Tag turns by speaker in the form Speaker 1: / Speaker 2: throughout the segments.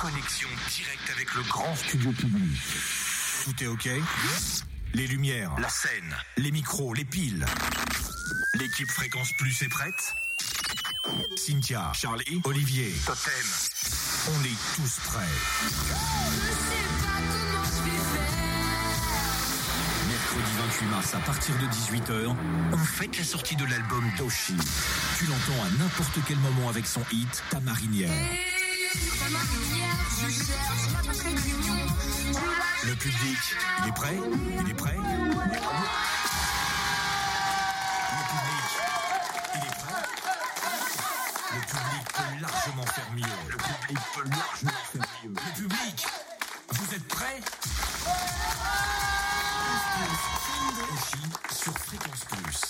Speaker 1: Connexion directe avec le grand studio public. Tout est OK? Les lumières, la scène, les micros, les piles. L'équipe Fréquence Plus est prête? Cynthia, Charlie, Olivier, Totem. On est tous prêts. Mercredi 28 mars à partir de 18h, on fête la sortie de l'album d'Oshi. Tu l'entends à n'importe quel moment avec son hit Ta marinière. Le public, il est prêt? Il est prêt? Le public, il est prêt? Le public peut largement faire mieux. Le public peut largement faire mieux. Le public, vous êtes prêts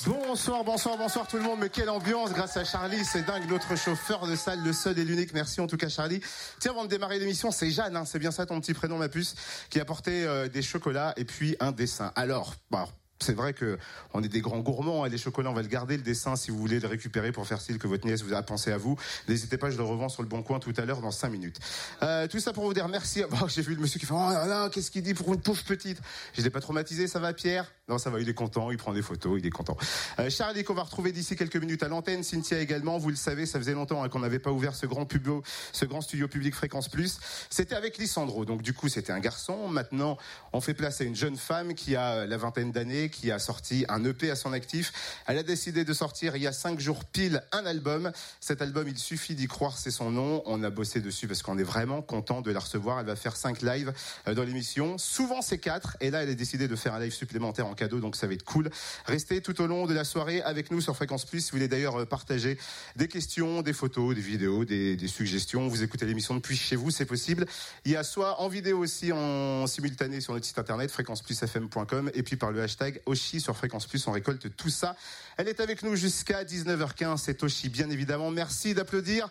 Speaker 2: Bonsoir, bonsoir, bonsoir tout le monde. Mais quelle ambiance grâce à Charlie, c'est dingue. Notre chauffeur de salle, le seul et l'unique. Merci en tout cas Charlie. Tiens, avant de démarrer l'émission, c'est Jeanne, hein, c'est bien ça ton petit prénom, ma puce, qui a apporté euh, des chocolats et puis un dessin. Alors, bah, c'est vrai que on est des grands gourmands. hein. Les chocolats, on va le garder. Le dessin, si vous voulez le récupérer pour faire style que votre nièce vous a pensé à vous, n'hésitez pas. Je le revends sur le bon coin tout à l'heure dans 5 minutes. Euh, tout ça pour vous dire merci. Bon, J'ai vu le monsieur qui fait oh là là, qu'est-ce qu'il dit pour une pauvre petite. Je l'ai pas traumatisé. Ça va, Pierre? Non, ça va. Il est content. Il prend des photos. Il est content. Euh, Charlie qu'on va retrouver d'ici quelques minutes à l'antenne. Cynthia également. Vous le savez, ça faisait longtemps hein, qu'on n'avait pas ouvert ce grand studio public Fréquence Plus. C'était avec Lissandro. Donc du coup, c'était un garçon. Maintenant, on fait place à une jeune femme qui a la vingtaine d'années, qui a sorti un EP à son actif. Elle a décidé de sortir il y a cinq jours pile un album. Cet album, il suffit d'y croire, c'est son nom. On a bossé dessus parce qu'on est vraiment content de la recevoir. Elle va faire cinq lives euh, dans l'émission. Souvent, c'est quatre. Et là, elle a décidé de faire un live supplémentaire en donc ça va être cool. Restez tout au long de la soirée avec nous sur Fréquence Plus. Si vous voulez d'ailleurs euh, partager des questions, des photos, des vidéos, des, des suggestions, vous écoutez l'émission depuis chez vous, c'est possible. Il y a soit en vidéo aussi en simultané sur notre site internet fréquenceplusfm.com et puis par le hashtag Oshi sur Fréquence Plus, on récolte tout ça. Elle est avec nous jusqu'à 19h15, c'est Oshi bien évidemment. Merci d'applaudir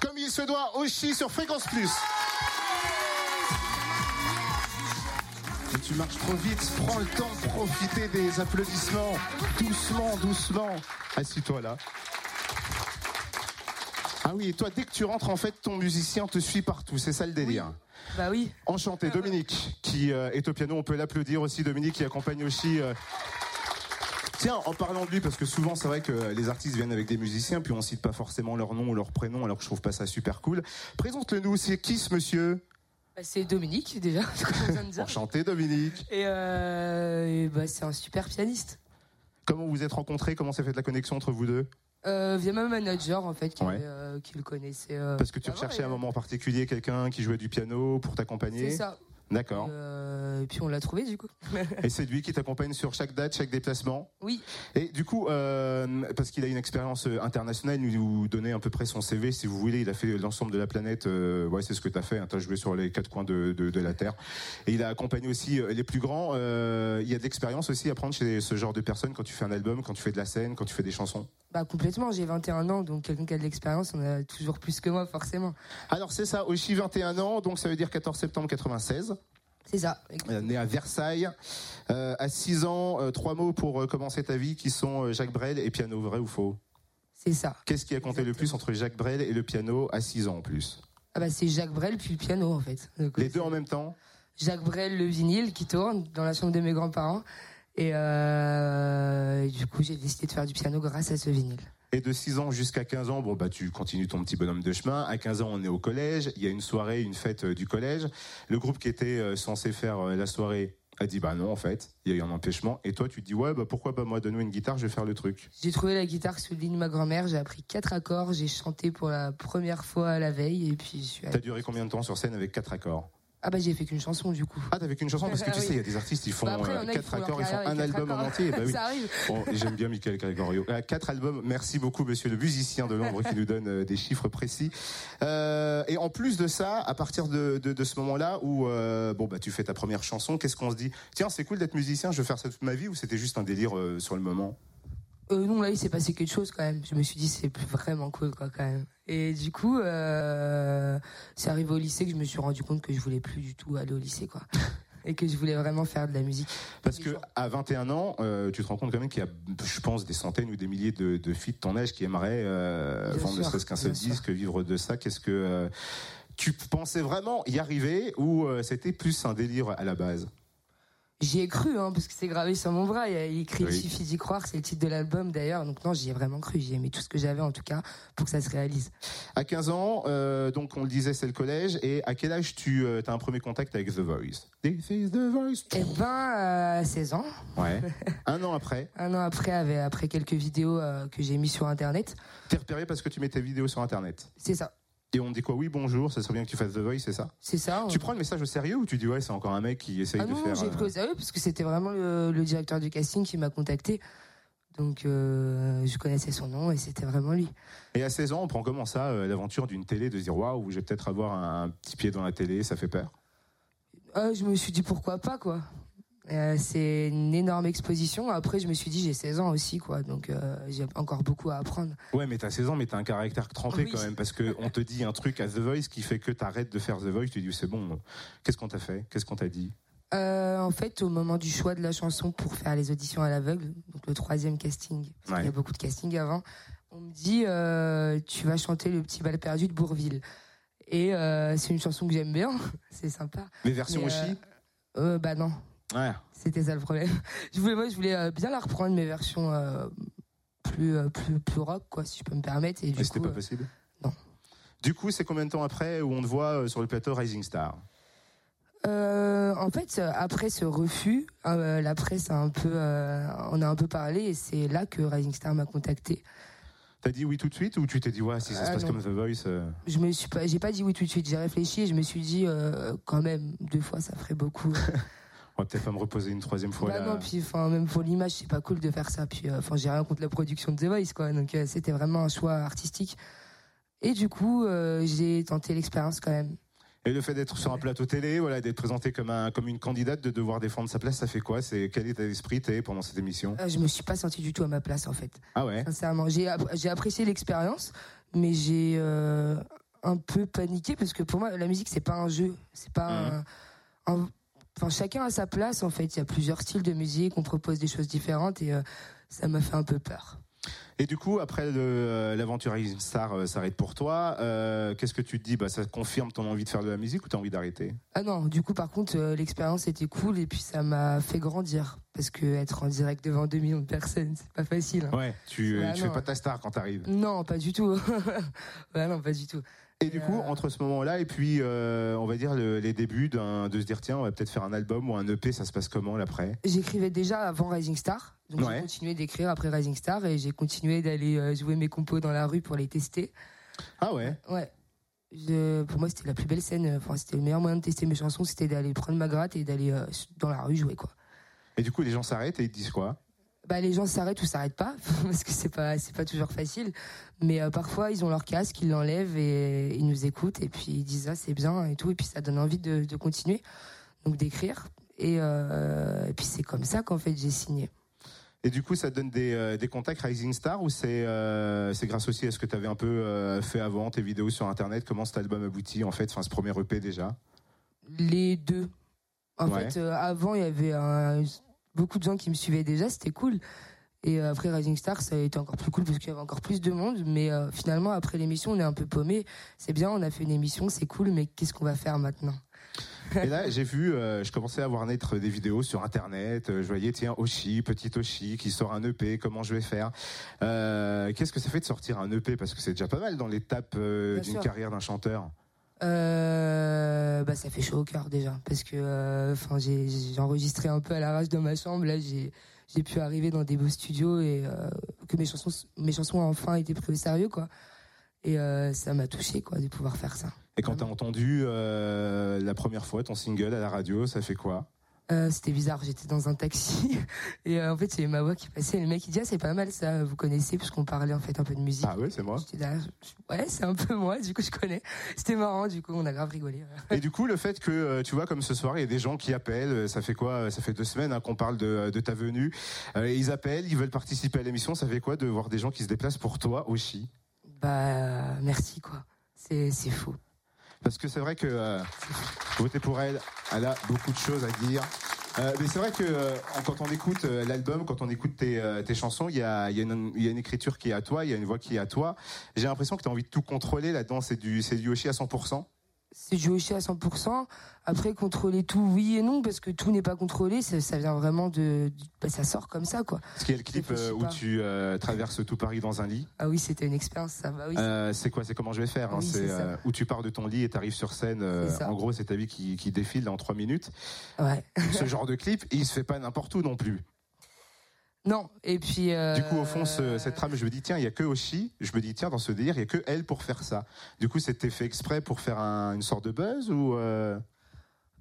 Speaker 2: comme il se doit Oshi sur Fréquence Plus. Et tu marches trop vite, prends le temps de profiter des applaudissements. Doucement, doucement. Assis-toi là. Ah oui, et toi, dès que tu rentres, en fait, ton musicien te suit partout. C'est ça le délire.
Speaker 3: Bah oui.
Speaker 2: Enchanté, Dominique, qui euh, est au piano. On peut l'applaudir aussi. Dominique qui accompagne aussi. euh, Tiens, en parlant de lui, parce que souvent c'est vrai que les artistes viennent avec des musiciens, puis on cite pas forcément leur nom ou leur prénom, alors que je trouve pas ça super cool. Présente-le nous, c'est qui ce monsieur?
Speaker 3: C'est Dominique déjà.
Speaker 2: Enchanté, Dominique.
Speaker 3: Et, euh, et bah, c'est un super pianiste.
Speaker 2: Comment vous êtes rencontrés? Comment s'est faite la connexion entre vous deux?
Speaker 3: Euh, via ma manager en fait qui,
Speaker 2: Ouais.
Speaker 3: euh, qui le connaissait. euh,
Speaker 2: Parce que tu
Speaker 3: avant,
Speaker 2: recherchais
Speaker 3: et,
Speaker 2: un moment particulier, quelqu'un qui jouait du piano pour t'accompagner?
Speaker 3: C'est ça.
Speaker 2: D'accord.
Speaker 3: Euh, et puis on l'a trouvé du coup.
Speaker 2: Et c'est lui qui t'accompagne sur chaque date, chaque déplacement
Speaker 3: oui.
Speaker 2: Et du coup, euh, parce qu'il a une expérience internationale, il nous donnait à peu près son CV, si vous voulez. Il a fait l'ensemble de la planète. euh, ouais, c'est ce que tu as fait. tu as joué sur les quatre coins de, de, de la Terre. Et il a accompagné aussi euh, les plus grands. Il y a de l'expérience aussi à prendre chez ce genre de personnes quand tu fais un album, quand tu fais de la scène, quand tu fais des chansons.
Speaker 3: Bah complètement. J'ai 21 ans donc quelqu'un qui a de l'expérience, on a toujours plus que moi forcément.
Speaker 2: Alors c'est ça, Oshi 21 ans, donc ça veut dire 14 septembre 96.
Speaker 3: C'est ça.
Speaker 2: Euh, né à Versailles. Euh, à 6 ans, euh, trois mots pour euh, commencer ta vie qui sont Jacques Brel et piano, vrai ou faux?
Speaker 3: C'est ça.
Speaker 2: Qu'est-ce qui a compté le plus entre Jacques Brel et le piano à 6 ans en plus?
Speaker 3: Ah bah c'est Jacques Brel puis le piano en fait. Donc,
Speaker 2: Les deux en même temps?
Speaker 3: Jacques Brel le vinyle qui tourne dans la chambre de mes grands-parents. Et, et du coup j'ai décidé de faire du piano grâce à ce vinyle.
Speaker 2: Et de 6 ans jusqu'à 15 ans, bon bah tu continues ton petit bonhomme de chemin. À 15 ans, on est au collège. Il y a une soirée, une fête euh, du collège. Le groupe qui était euh, censé faire euh, la soirée a dit bah non en fait, il y a eu un empêchement. Et toi tu te dis ouais bah pourquoi pas moi donne-moi une guitare, je vais faire le truc.
Speaker 3: J'ai trouvé la guitare sous le lit de ma grand-mère, j'ai appris quatre accords, j'ai chanté pour la première fois la veille et puis je suis
Speaker 2: T'as duré combien de temps sur scène avec quatre accords?
Speaker 3: Ah bah j'ai fait qu'une chanson du coup.
Speaker 2: Ah t'avais qu'une chanson parce que
Speaker 3: Ah
Speaker 2: tu sais
Speaker 3: oui.
Speaker 2: il y a des artistes ils font
Speaker 3: Bah, après, il y en
Speaker 2: euh, quatre
Speaker 3: font
Speaker 2: accords, ils font un album en entier. Bah oui.
Speaker 3: Ça arrive.
Speaker 2: Bon, j'aime bien Michael Gregorio. Euh, quatre albums. Merci beaucoup, monsieur le musicien de l'ombre, qui nous donne euh, des chiffres précis. Euh, et en plus de ça, à partir de, de, de ce moment-là où euh, bon bah tu fais ta première chanson, qu'est-ce qu'on se dit? Tiens, c'est cool d'être musicien. Je veux faire ça toute ma vie ou c'était juste un délire euh, sur le moment?
Speaker 3: Euh, non là il s'est passé quelque chose quand même. Je me suis dit c'est vraiment cool quoi quand même. Et du coup euh, c'est arrivé au lycée que je me suis rendu compte que je voulais plus du tout aller au lycée quoi. Et que je voulais vraiment faire de la musique.
Speaker 2: Parce que à 21 ans, euh, tu te rends compte quand même qu'il y a, je pense, des centaines ou des milliers de, de filles de ton âge qui aimeraient euh, vendre ne serait-ce qu'un seul
Speaker 3: sûr.
Speaker 2: disque, vivre de ça. Qu'est-ce que euh, Tu pensais vraiment y arriver ou c'était plus un délire à la base?
Speaker 3: J'y ai cru, hein, parce que c'est gravé sur mon bras. Il y a écrit Il suffit d'y croire, c'est le titre de l'album d'ailleurs. Donc non, j'y ai vraiment cru. J'y ai mis tout ce que j'avais en tout cas pour que ça se réalise.
Speaker 2: À 15 ans, euh, donc on le disait, c'est le collège. Et à quel âge tu euh, as un premier contact avec The Voice?
Speaker 3: This is The Voice. Eh ben, à 16 ans.
Speaker 2: Ouais. un an après.
Speaker 3: un an après, après quelques vidéos que j'ai mis sur Internet.
Speaker 2: T'es repéré parce que tu mets tes vidéos sur Internet
Speaker 3: C'est ça.
Speaker 2: Et on dit quoi Oui, bonjour, ça serait bien que tu fasses The Voice, c'est ça
Speaker 3: C'est ça.
Speaker 2: Tu prends le message au sérieux ou tu dis ouais, c'est encore un mec qui essaye
Speaker 3: ah
Speaker 2: de
Speaker 3: faire. Non, j'ai pris au euh, sérieux parce que c'était vraiment le, directeur du casting qui m'a contacté. Donc euh, je connaissais son nom et c'était vraiment lui.
Speaker 2: Et à 16 ans, on prend comment ça, euh, l'aventure d'une télé, de dire waouh, je vais peut-être avoir un, petit pied dans la télé, ça fait peur?
Speaker 3: Je me suis dit pourquoi pas quoi. Euh, c'est une énorme exposition. Après, je me suis dit, j'ai 16 ans aussi, quoi. Donc, euh, j'ai encore beaucoup à apprendre.
Speaker 2: Ouais, mais t'as 16 ans, mais t'as un caractère trempé quand même. Parce qu'on te dit un truc à The Voice qui fait que t'arrêtes de faire The Voice. Tu dis, c'est bon, qu'est-ce qu'on t'a fait? Qu'est-ce qu'on t'a dit?
Speaker 3: Euh, en fait, au moment du choix de la chanson pour faire les auditions à l'aveugle, donc le troisième casting, parce qu'il y a beaucoup de casting avant, on me dit tu vas chanter le petit bal perdu de Bourville. Et c'est une chanson que j'aime bien, c'est sympa.
Speaker 2: Mais version aussi
Speaker 3: Bah non, c'était ça le problème. Je voulais, moi, je voulais euh, bien la reprendre, mes versions euh, plus, euh, plus, plus rock, quoi, si je peux me permettre. Et
Speaker 2: Mais c'était pas possible?
Speaker 3: Non.
Speaker 2: Du coup, c'est combien de temps après où on te voit sur le plateau Rising Star?
Speaker 3: En fait, après ce refus, la presse a un peu, on a un peu parlé et c'est là que Rising Star m'a contacté.
Speaker 2: T'as dit oui tout de suite ou tu t'es dit ouais si ça se passe comme The Voice
Speaker 3: Je me suis pas, j'ai pas dit oui tout de suite. J'ai réfléchi et je me suis dit quand même deux fois ça ferait beaucoup.
Speaker 2: on va peut-être pas me reposer une troisième fois.
Speaker 3: Bah non, puis enfin même pour l'image, c'est pas cool de faire ça. Puis euh, enfin, j'ai rien contre la production de The Voice, quoi. Donc euh, c'était vraiment un choix artistique. Et du coup, euh, j'ai tenté l'expérience quand même.
Speaker 2: Et le fait d'être sur un plateau télé, voilà, d'être présenté comme un comme une candidate, de devoir défendre sa place, ça fait quoi? C'est quel état d'esprit t'es pendant cette émission?
Speaker 3: Je me suis pas senti du tout à ma place en fait.
Speaker 2: Ah ouais?
Speaker 3: Sincèrement, j'ai j'ai apprécié l'expérience, mais j'ai un peu paniqué parce que pour moi, la musique c'est pas un jeu, c'est pas mmh. un Enfin, chacun a sa place en fait. Il y a plusieurs styles de musique, on propose des choses différentes et euh, ça m'a fait un peu peur.
Speaker 2: Et du coup, après euh, l'aventure Star euh, s'arrête pour toi, qu'est-ce que tu te dis? Bah, Ça confirme ton envie de faire de la musique ou tu as envie d'arrêter?
Speaker 3: Ah non, du coup, par contre, l'expérience était cool et puis ça m'a fait grandir. Parce que être en direct devant 2 millions de personnes, c'est pas facile.
Speaker 2: Hein. Ouais, tu, tu fais pas ta star quand t'arrives.
Speaker 3: Non, pas du tout. non, pas du tout.
Speaker 2: Et du coup, entre ce moment-là et puis, euh, on va dire, les débuts de se dire, tiens, on va peut-être faire un album ou un EP, ça se passe comment l'après?
Speaker 3: J'écrivais déjà avant Rising Star. Donc j'ai continué d'écrire après Rising Star et j'ai continué d'aller euh, jouer mes compos dans la rue pour les tester.
Speaker 2: Ah ouais?
Speaker 3: Ouais. pour moi, c'était la plus belle scène. Enfin, c'était le meilleur moyen de tester mes chansons, c'était d'aller prendre ma gratte et d'aller euh, dans la rue jouer, quoi.
Speaker 2: Et du coup, les gens s'arrêtent et ils te disent quoi?
Speaker 3: Bah, les gens s'arrêtent ou s'arrêtent pas parce que c'est pas c'est pas toujours facile. Mais euh, parfois ils ont leur casque ils l'enlèvent et ils nous écoutent et puis ils disent ah c'est bien et tout. Et puis ça donne envie de, de continuer donc d'écrire. Et, euh, et, puis c'est comme ça qu'en fait j'ai signé.
Speaker 2: Et du coup ça donne des, euh, des contacts Rising Star ou c'est c'est grâce aussi à ce que tu avais un peu fait avant tes vidéos sur internet? Comment cet album aboutit en fait enfin ce premier EP déjà?
Speaker 3: Les deux. En fait avant il y avait un beaucoup de gens qui me suivaient déjà, c'était cool. Et euh, après Rising Star, ça a été encore plus cool parce qu'il y avait encore plus de monde. Mais euh, finalement, après l'émission, on est un peu paumé. C'est bien, on a fait une émission, c'est cool, mais qu'est-ce qu'on va faire maintenant?
Speaker 2: Et là, j'ai vu, euh, je commençais à voir naître des vidéos sur Internet. je voyais, tiens, Oshi, petit Oshi, qui sort un EP, comment je vais faire? Qu'est-ce que ça fait de sortir un EP Parce que c'est déjà pas mal dans l'étape d'une carrière d'un chanteur.
Speaker 3: Euh, bah ça fait chaud au cœur déjà parce que euh, enfin j'ai enregistré un peu à l'arrache dans ma chambre. Là j'ai j'ai pu arriver dans des beaux studios et euh, que mes chansons mes chansons enfin été prises au sérieux quoi. Et ça m'a touché quoi de pouvoir faire ça.
Speaker 2: Et quand t'as entendu la première fois ton single à la radio, ça fait quoi?
Speaker 3: Euh, c'était bizarre, j'étais dans un taxi et euh, en fait avait ma voix qui passait et le mec il dit ah c'est pas mal ça, vous connaissez puisqu'on parlait en fait un peu de musique.
Speaker 2: Ah ouais c'est moi.
Speaker 3: ouais c'est un peu moi, du coup je connais. C'était marrant, du coup on a grave rigolé.
Speaker 2: Et du coup le fait que euh, tu vois comme ce soir il y a des gens qui appellent, ça fait quoi Ça fait deux semaines hein, qu'on parle de, de, ta venue. ils appellent, ils veulent participer à l'émission, ça fait quoi de voir des gens qui se déplacent pour toi aussi?
Speaker 3: Bah merci quoi, c'est fou.
Speaker 2: Parce que c'est vrai que euh, voter pour elle, elle a beaucoup de choses à dire. Euh, mais c'est vrai que euh, quand on écoute l'album, quand on écoute tes, chansons, il y a, une écriture qui est à toi, il y a une voix qui est à toi. J'ai l'impression que tu as envie de tout contrôler là-dedans. C'est du, c'est du Yoshi à 100%.
Speaker 3: C'est du Oshi à 100%. Après, contrôler tout, oui et non, parce que tout n'est pas contrôlé. Ça, vient vraiment de. Bah, ça sort comme ça, quoi.
Speaker 2: Qu'il y a le clip euh, où tu euh, traverses tout Paris dans un lit?
Speaker 3: Ah oui, c'était une expérience, ça. Bah, oui,
Speaker 2: euh, c'est quoi C'est comment je vais faire hein, C'est où tu pars de ton lit et tu arrives sur scène. en gros, c'est ta vie qui, qui défile en trois minutes.
Speaker 3: Ouais.
Speaker 2: Ce genre de clip, il se fait pas n'importe où non plus.
Speaker 3: Non, et puis.
Speaker 2: Du coup, au fond, cette trame, je me dis, tiens, il y a que Oshi. Je me dis, tiens, dans ce délire, il y a que elle pour faire ça. Du coup, c'était fait exprès pour faire une sorte de buzz ou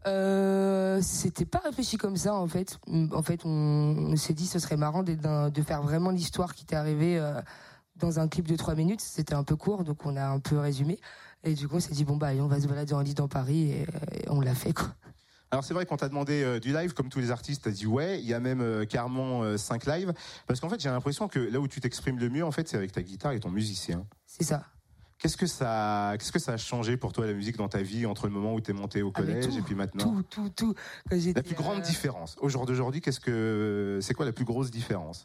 Speaker 3: euh, c'était pas réfléchi comme ça en fait. En fait, on, s'est dit ce serait marrant de, faire vraiment l'histoire qui t'est arrivée euh, dans un clip de 3 minutes. C'était un peu court, donc on a un peu résumé. Et du coup, on s'est dit bon bah allez, on va se balader en lit dans Paris et, on l'a fait quoi.
Speaker 2: Alors c'est vrai qu'on t'a demandé euh, du live, comme tous les artistes, t'as dit ouais, il y a même carrément 5 lives, parce qu'en fait j'ai l'impression que là où tu t'exprimes le mieux, en fait, c'est avec ta guitare et ton musicien.
Speaker 3: C'est ça.
Speaker 2: Qu'est-ce que ça, qu'est-ce que ça a changé pour toi la musique dans ta vie entre le moment où tu es monté au ah, collège et puis maintenant
Speaker 3: Tout, tout, tout.
Speaker 2: la plus grande euh, différence au jour d'aujourd'hui, qu'est-ce que, c'est quoi la plus grosse différence?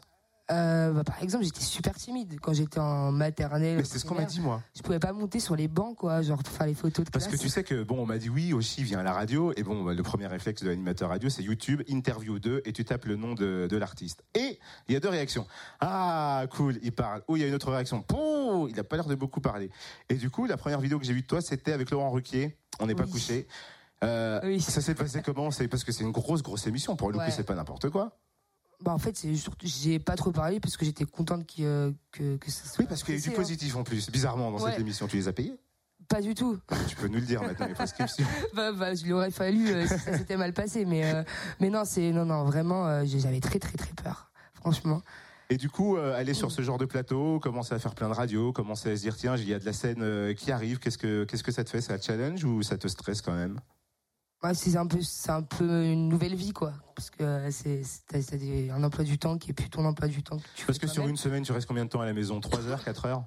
Speaker 3: Euh, bah, par exemple, j'étais super timide quand j'étais en maternelle.
Speaker 2: Mais c'est ce qu'on m'a dit moi.
Speaker 3: Je pouvais pas monter sur les bancs, quoi, genre pour faire les photos de
Speaker 2: Parce que tu sais que bon, on m'a dit oui, aussi vient à la radio, et bon, bah, le premier réflexe de l'animateur radio, c'est YouTube, interview 2, et tu tapes le nom de, de l'artiste. Et il y a deux réactions. Ah, cool, il parle. Ou il y a une autre réaction. Pouh, il a pas l'air de beaucoup parler. Et du coup, la première vidéo que j'ai vue de toi, c'était avec Laurent Ruquier. On n'est pas couché. Euh, oui. Ça s'est passé comment? C'est parce que c'est une grosse, grosse émission. Pour le coup, c'est pas n'importe quoi.
Speaker 3: Bah en fait, c'est surtout, j'ai pas trop parlé parce que j'étais contente que, que, que ça
Speaker 2: soit. Oui, parce qu'il y a eu du hein. positif en plus. Bizarrement, dans cette émission, tu les as payés
Speaker 3: Pas du tout.
Speaker 2: Tu peux nous le dire maintenant, les prescriptions.
Speaker 3: bah, bah, il aurait fallu euh, si ça s'était mal passé, mais, euh, mais non, c'est, non, non, vraiment, euh, j'avais très, très, très peur. Franchement.
Speaker 2: Et du coup, aller sur ce genre de plateau, commencer à faire plein de radios, commencer à se dire tiens, il y a de la scène qui arrive, qu'est-ce que qu'est-ce que ça te fait, un challenge ou ça te stresse quand même?
Speaker 3: C'est un peu, c'est un peu une nouvelle vie, quoi. Parce que c'est, t'as, un emploi du temps qui est plus ton emploi du temps. Que tu
Speaker 2: parce que sur une semaine, tu restes combien de temps à la maison? 3 heures, 4 heures?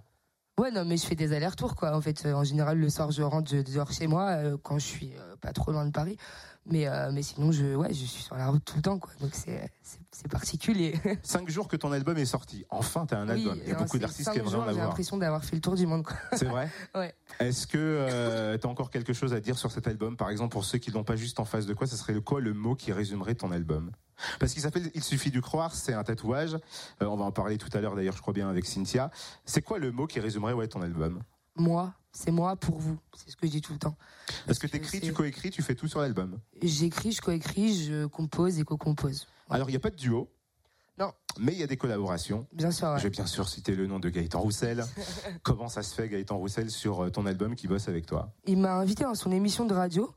Speaker 3: Ouais, non, mais je fais des allers-retours, quoi. En fait, en général, le soir, je rentre, je dors chez moi, euh, quand je suis euh, pas trop loin de Paris. Mais, euh, mais sinon, je, ouais, je suis sur la route tout le temps, quoi. Donc c'est, c'est, particulier.
Speaker 2: Cinq jours que ton album est sorti. Enfin, t'as un album. Il y a beaucoup d'artistes qui aimeraient en avoir.
Speaker 3: J'ai l'impression d'avoir fait le tour du monde, quoi.
Speaker 2: C'est vrai
Speaker 3: Ouais.
Speaker 2: Est-ce que euh, t'as encore quelque chose à dire sur cet album? Par exemple, pour ceux qui l'ont pas juste en face de quoi, ça serait quoi le mot qui résumerait ton album? Parce qu'il s'appelle Il suffit du croire, c'est un tatouage. Euh, on va en parler tout à l'heure d'ailleurs, je crois bien, avec Cynthia. C'est quoi le mot qui résumerait ouais, ton album?
Speaker 3: Moi c'est moi pour vous. C'est ce que je dis tout le temps.
Speaker 2: Parce que t'écris, tu coécris, tu fais tout sur l'album.
Speaker 3: J'écris, je coécris, je compose et co-compose.
Speaker 2: Alors, il n'y a pas de duo.
Speaker 3: Non.
Speaker 2: Mais il y a des collaborations.
Speaker 3: Bien sûr.
Speaker 2: Je vais bien sûr citer le nom de Gaëtan Roussel. Comment ça se fait, Gaëtan Roussel, sur euh, ton album qui bosse avec toi?
Speaker 3: Il m'a invité dans son émission de radio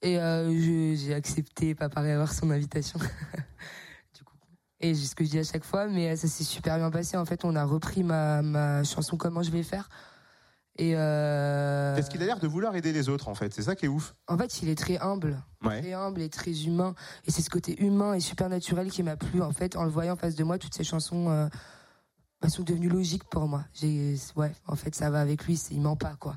Speaker 3: et euh, j'ai accepté, pas pareil, avoir son invitation. du coup. Et c'est ce que je dis à chaque fois, mais ça s'est super bien passé. En fait, on a repris ma, ma chanson Comment je vais faire et euh...
Speaker 2: Est-ce qu'il a l'air de vouloir aider les autres en fait? C'est ça qui est ouf.
Speaker 3: En fait, il est très humble, très humble et très humain. Et c'est ce côté humain et super naturel qui m'a plu en fait en le voyant en face de moi. Toutes ces chansons euh, bah, sont devenues logiques pour moi. J'ai, ouais, en fait, ça va avec lui. Il ment pas quoi.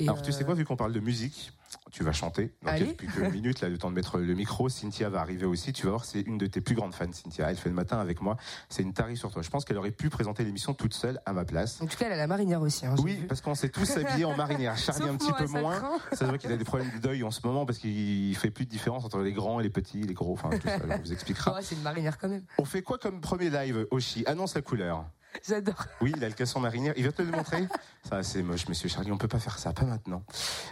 Speaker 2: Alors tu sais quoi, vu qu'on parle de musique, tu vas chanter dans quelques minutes, là, le temps de mettre le micro. Cynthia va arriver aussi. Tu vas voir, c'est une de tes plus grandes fans, Cynthia. Elle fait le matin avec moi. C'est une tarif sur toi. Je pense qu'elle aurait pu présenter l'émission toute seule à ma place.
Speaker 3: En tout cas, elle a la marinière aussi. Hein,
Speaker 2: oui, parce qu'on s'est tous habillés en marinière. Charlie un petit peu moins. Ça se voit qu'il a des problèmes de deuil en ce moment parce qu'il fait plus de différence entre les grands et les petits, les gros. Enfin, tout ça, on vous expliquera.
Speaker 3: c'est une marinière quand même.
Speaker 2: On fait quoi comme premier live, Oshi? Annonce la couleur.
Speaker 3: J'adore.
Speaker 2: Oui, il a le casson marinière. Il va te le montrer Ça, c'est moche, monsieur Charlie. On peut pas faire ça, pas maintenant.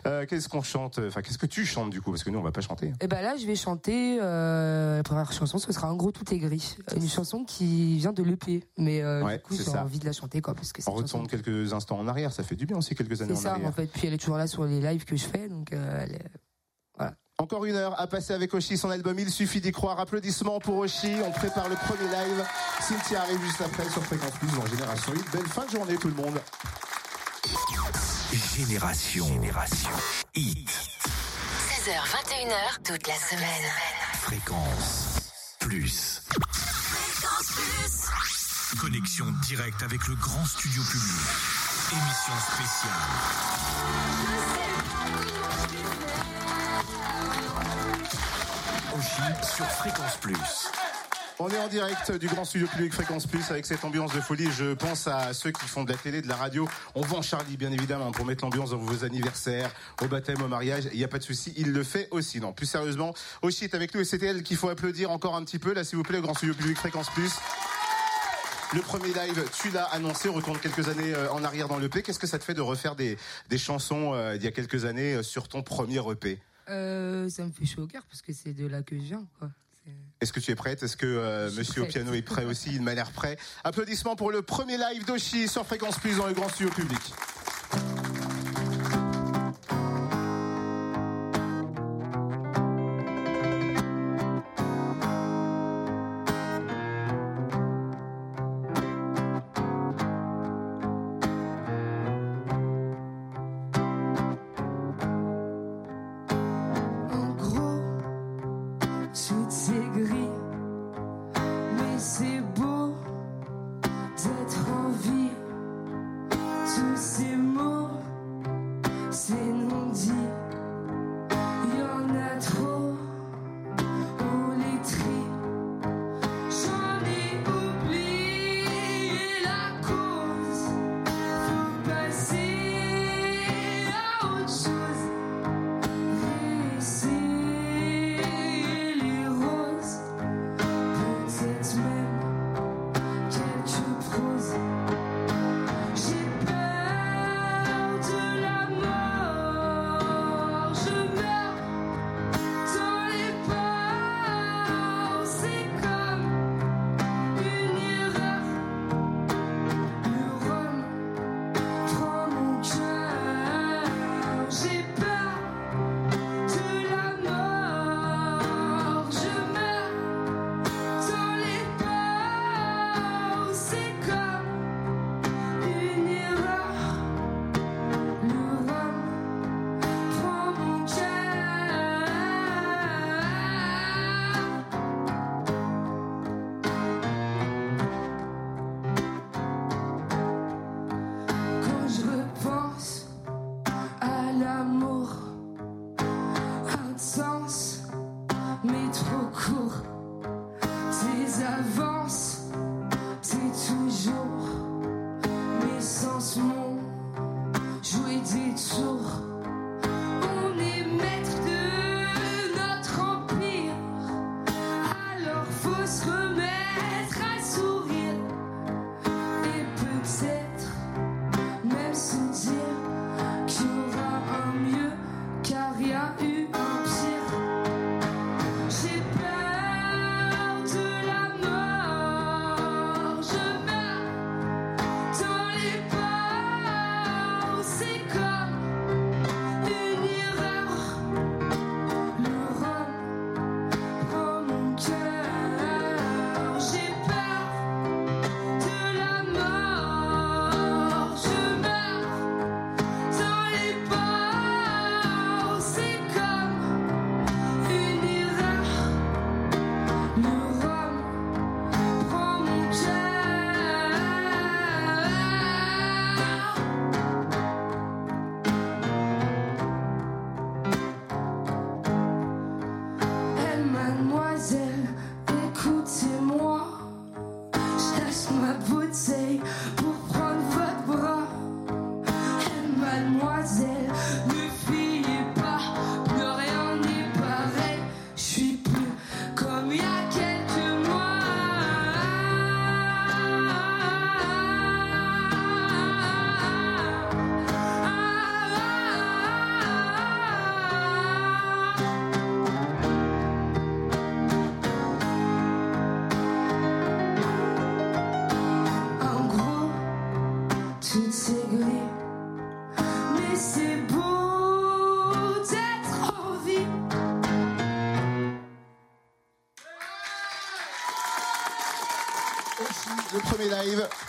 Speaker 2: Euh, qu'est-ce qu'on chante Enfin, qu'est-ce que tu chantes du coup? Parce que nous, on va pas chanter.
Speaker 3: Eh ben là, je vais chanter. Euh, la première chanson, ce sera En gros, tout est gris. Une chanson qui vient de l'EP. Mais euh, du coup, j'ai envie de la chanter, quoi. Parce que
Speaker 2: on retourne quelques instants en arrière. Ça fait du bien aussi, quelques années en
Speaker 3: arrière.
Speaker 2: C'est ça,
Speaker 3: en fait. Puis elle est toujours là sur les lives que je fais. Donc, voilà.
Speaker 2: Encore une heure à passer avec Oshi, son album Il suffit d'y croire. Applaudissements pour Oshi. On prépare le premier live. Cynthia arrive juste après sur Fréquence Plus dans Génération 8. Belle fin de journée tout le monde.
Speaker 1: Génération. Génération Hit.
Speaker 4: 16h, 21h, toute la semaine.
Speaker 1: Fréquence Plus.
Speaker 4: Fréquence Plus.
Speaker 1: Connexion directe avec le grand studio public. Émission spéciale. Sur Fréquence Plus.
Speaker 3: On est en direct du Grand Studio Public Fréquence Plus avec cette ambiance de folie. Je pense à ceux qui font de la télé, de la radio. On vend Charlie, bien évidemment, pour mettre l'ambiance dans vos anniversaires, au baptême, au mariage. Il n'y a pas de souci, il le fait aussi. Non, plus sérieusement, Oshi est avec nous et c'était elle qu'il faut applaudir encore un petit peu. Là, s'il vous plaît, Grand Studio Public Fréquence Plus. Le premier live, tu l'as annoncé, on retourne quelques années euh, en arrière dans l'EP. Qu'est-ce que ça te fait de refaire des, des chansons euh, d'il y a quelques années euh, sur ton premier EP
Speaker 5: euh, Ça me fait chaud au cœur parce que c'est de là que je viens, quoi.
Speaker 3: Est-ce que tu es prête? Est-ce que euh, Monsieur au piano est prêt aussi? Il m'a l'air prêt. Applaudissements pour le premier live d'Oshi sur Fréquence Plus dans le grand studio public.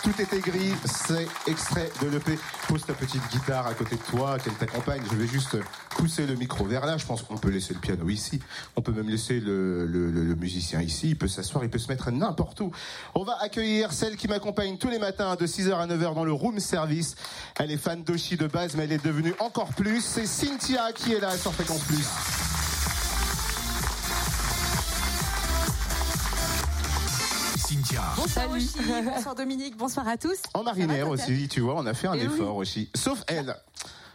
Speaker 3: Tout était gris, c'est extrait de l'EP. Pose ta petite guitare à côté de toi, qu'elle t'accompagne. Je vais juste pousser le micro vers là. Je pense qu'on peut laisser le piano ici. On peut même laisser le, le musicien ici. Il peut s'asseoir, il peut se mettre n'importe où. On va accueillir celle qui m'accompagne tous les matins de 6h à 9h dans le room service. Elle est fan d'Oshi de base, mais elle est devenue encore plus. C'est Cynthia qui est là sur Fréquence Plus.
Speaker 1: Cynthia.
Speaker 6: Bonsoir Rochi, bonsoir Dominique, bonsoir à tous.
Speaker 2: En marinière aussi, tu vois, on a fait un
Speaker 3: oui.
Speaker 2: effort aussi. Sauf elle,